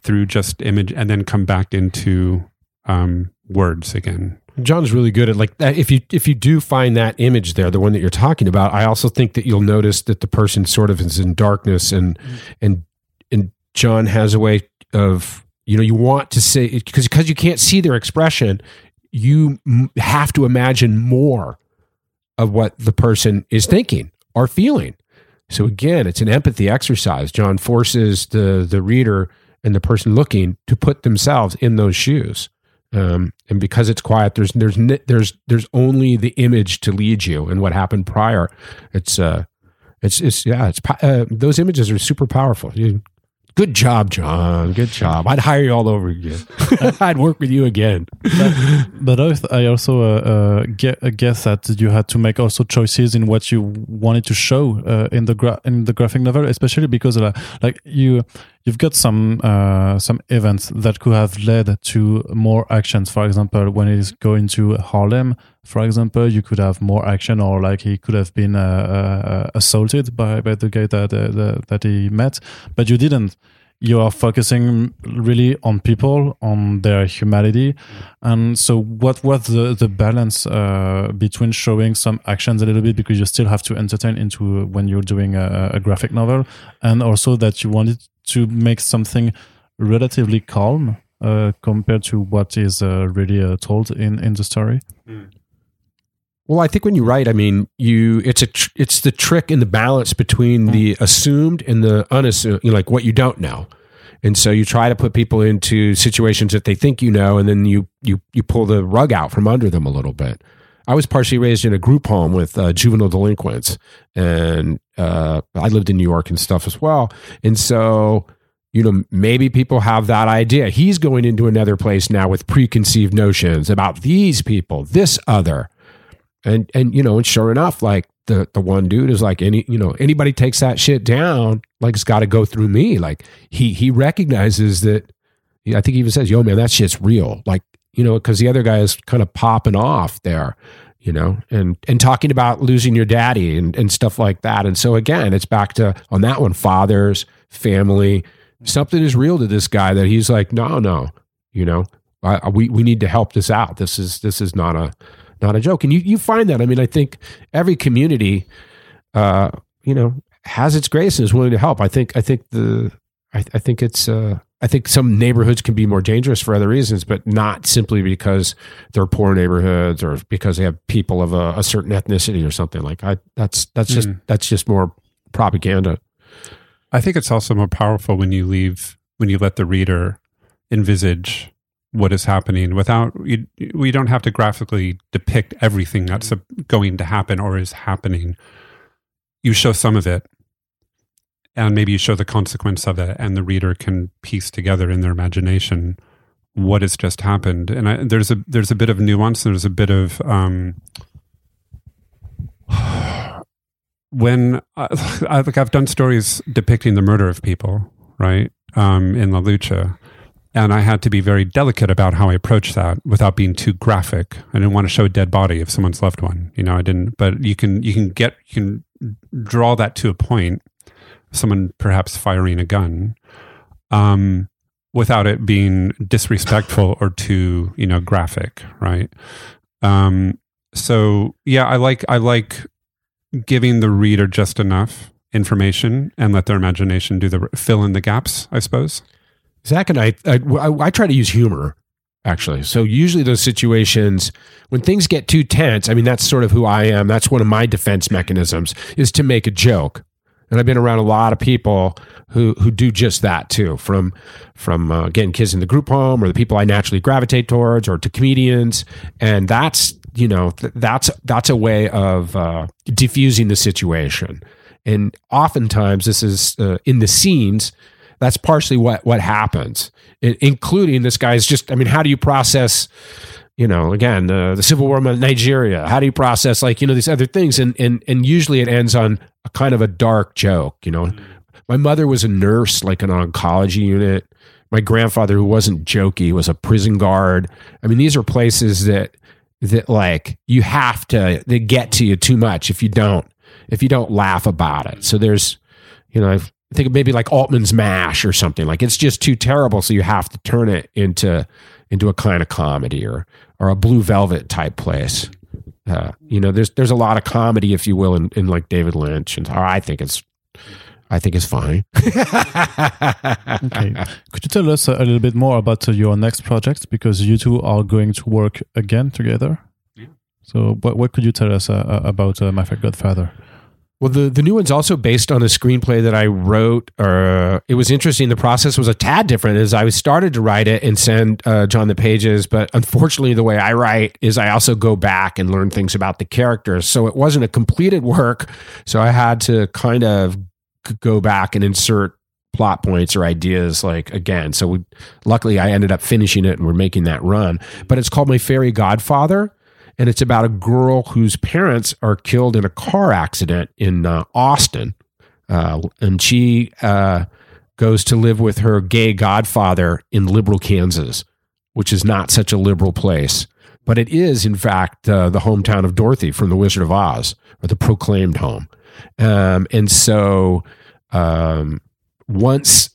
through just image and then come back into um, words again Jon's really good at like that. If you if you do find that image there, the one that you're talking about, I also think that you'll notice that the person sort of is in darkness, and mm-hmm. and and Jon has a way of you know you want to say because because you can't see their expression, you m- have to imagine more of what the person is thinking or feeling. So again, it's an empathy exercise. Jon forces the the reader and the person looking to put themselves in those shoes. Um, and because it's quiet, there's there's there's there's only the image to lead you, and what happened prior. It's uh, it's it's yeah, it's uh, those images are super powerful. You, good job, Jon. Good job. I'd hire you all over again. I'd work with you again. But I I also uh, uh, uh, guess that you had to make also choices in what you wanted to show uh, in the gra- in the graphic novel, especially because uh, like you you've got some uh, some events that could have led to more actions. For example, when he's going to Harlem, for example, you could have more action, or like he could have been uh, uh, assaulted by by the guy that uh, the, that he met, but you didn't. You are focusing really on people, on their humanity, and so what was the the balance uh, between showing some actions a little bit because you still have to entertain into when you're doing a, a graphic novel, and also that you wanted to make something relatively calm uh, compared to what is uh, really uh, told in in the story. Well, I think when you write, I mean, you it's a tr- it's the trick in the balance between the assumed and the unassumed, you know, like what you don't know. And so you try to put people into situations that they think you know, and then you you you pull the rug out from under them a little bit. I was partially raised in a group home with uh, juvenile delinquents, and uh, I lived in New York and stuff as well. And so, you know, maybe people have that idea. He's going into another place now with preconceived notions about these people, this other and and you know and sure enough like the the one dude is like any you know anybody takes that shit down like it's got to go through me like he he recognizes that i think he even says yo man that shit's real like you know because the other guy is kind of popping off there you know and and talking about losing your daddy and and stuff like that and so again it's back to on that one fathers family something is real to this guy that he's like no no you know I, we we need to help this out this is this is not a not a joke. And you, you find that. I mean, I think every community, uh, you know, has its grace and is willing to help. I think, I think the, I, I think it's, uh, I think some neighborhoods can be more dangerous for other reasons, but not simply because they're poor neighborhoods or because they have people of a, a certain ethnicity or something like I, that's, that's just, hmm. that's just more propaganda. I think it's also more powerful when you leave when you let the reader envisage what is happening without you, we don't have to graphically depict everything that's mm-hmm. going to happen or is happening. You show some of it and maybe you show the consequence of it and the reader can piece together in their imagination what has just happened and I, there's a there's a bit of nuance there's a bit of um when I, I like I've done stories depicting the murder of people, right? Um, in La Lucha, and I had to be very delicate about how I approached that without being too graphic. I didn't want to show a dead body of someone's loved one, you know. I didn't, but you can you can get you can draw that to a point. Someone perhaps firing a gun, um, without it being disrespectful or too you know graphic, right? Um, so yeah, I like I like giving the reader just enough information and let their imagination do the fill in the gaps. I suppose. Zach and I, I, I, I try to use humor actually. So usually those situations when things get too tense, I mean that's sort of who I am. That's one of my defense mechanisms is to make a joke. And I've been around a lot of people who who do just that too. From from uh, getting kids in the group home, or the people I naturally gravitate towards, or to comedians, and that's you know th- that's that's a way of uh, diffusing the situation. And oftentimes, this is uh, in the scenes. That's partially what what happens, including this guy's just. I mean, how do you process? You know, again, uh, the civil war in Nigeria. How do you process like you know these other things? And and and usually it ends on a kind of a dark joke. You know, my mother was a nurse, like an oncology unit. My grandfather, who wasn't jokey, was a prison guard. I mean, these are places that that like you have to they get to you too much if you don't if you don't laugh about it. So there's, you know, I think maybe like Altman's Mash or something. Like it's just too terrible, so you have to turn it into into a kind of comedy or or a Blue Velvet type place. Uh, you know, there's there's a lot of comedy, if you will, in, in like David Lynch, and I think it's I think it's fine. Okay. Could you tell us a, a little bit more about uh, your next project because you two are going to work again together? Yeah. So, what what could you tell us uh, uh, about uh, My Fat Godfather? Well, the, the new one's also based on a screenplay that I wrote. Or it was interesting. The process was a tad different as I started to write it and send uh, Jon the pages. But unfortunately, the way I write is I also go back and learn things about the characters. So it wasn't a completed work. So I had to kind of go back and insert plot points or ideas like again so we luckily i ended up finishing it and we're making that run but it's called my fairy godfather and it's about a girl whose parents are killed in a car accident in uh, Austin, uh, and she uh, goes to live with her gay godfather in liberal Kansas, which is not such a liberal place, but it is in fact uh, the hometown of Dorothy from The Wizard of Oz, or the proclaimed home, um, and so um, once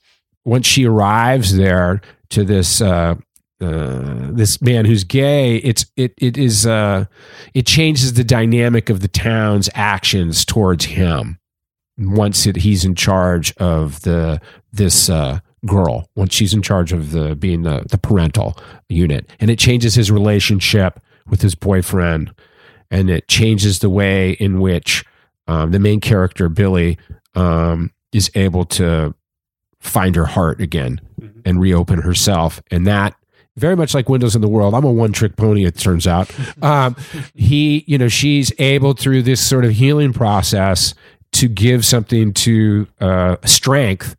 once she arrives there to this uh, this man who's gay, it's it it is uh, it changes the dynamic of the town's actions towards him once it, he's in charge of the this uh, girl. Once she's in charge of the being the the parental unit, and it changes his relationship with his boyfriend, and it changes the way in which um, the main character Billy um, is able to find her heart again and reopen herself, and that very much like Windows on the World. I'm a one trick pony, it turns out. Um, he, you know, she's able through this sort of healing process to give something to uh, strength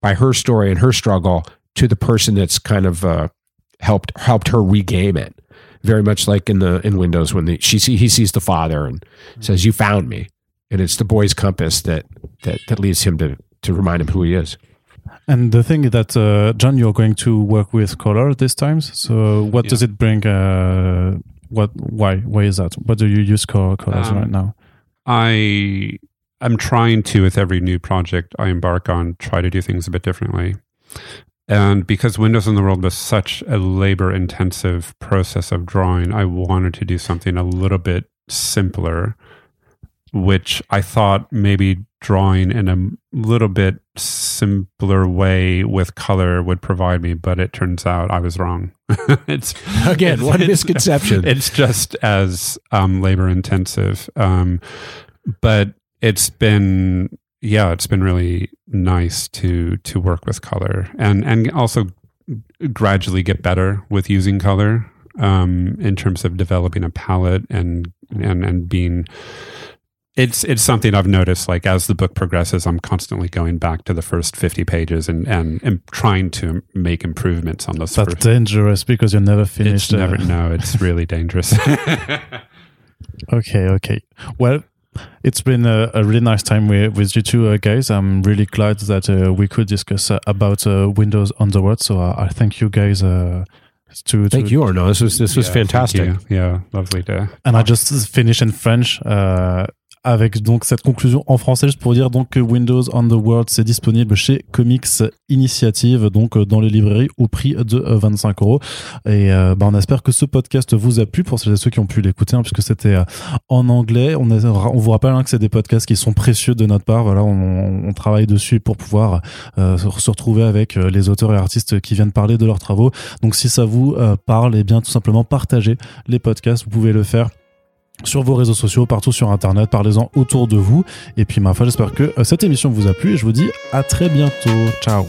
by her story and her struggle to the person that's kind of uh, helped helped her regame it. Very much like in the in Windows when the, she see, he sees the father and says, "You found me," and it's the boy's compass that that that leads him to to remind him who he is. And the thing is that uh, Jon, you're going to work with color this time. So, what Yeah. does it bring? Uh, what? Why? Why is that? What do you use color colors Um, right now? I am trying to with every new project I embark on try to do things a bit differently. And because Windows on the World was such a labor intensive process of drawing, I wanted to do something a little bit simpler, which I thought maybe drawing in a little bit simpler way with color would provide me, but it turns out I was wrong. it's Again, one it's- misconception. It's just as um, labor intensive, um, but it's been yeah, it's been really nice to to work with color and and also gradually get better with using color um, in terms of developing a palette and and and being. It's it's something I've noticed. Like as the book progresses, I'm constantly going back to the first fifty pages and and, and trying to make improvements on those That's first dangerous because you're never it's finished. never uh, no, it's really dangerous. Okay, okay. Well, it's been a, a really nice time with, with you two uh, guys. I'm really glad that uh, we could discuss uh, about uh, Windows on the World. So uh, I thank you guys. Uh, to, Thank to, you, Arno. This was this was Yeah, thank fantastic. Yeah, lovely day. And I just finished in French. Avec donc cette conclusion en français juste pour dire donc que Windows on the World c'est disponible chez Comics Initiative donc euh, dans les librairies au prix de 25 euh, euros. Et euh, bah, on espère que ce podcast vous a plu pour celles et ceux qui ont pu l'écouter hein, puisque c'était en anglais. On, on vous rappelle hein, que c'est des podcasts qui sont précieux de notre part. Voilà on, on travaille dessus pour pouvoir se retrouver avec les auteurs et artistes qui viennent parler de leurs travaux. Donc si ça vous parle et eh bien tout simplement partagez les podcasts. Vous pouvez le faire sur vos réseaux sociaux, partout sur Internet, parlez-en autour de vous. Et puis, ma foi, j'espère que euh, cette émission vous a plu et je vous dis à très bientôt. Ciao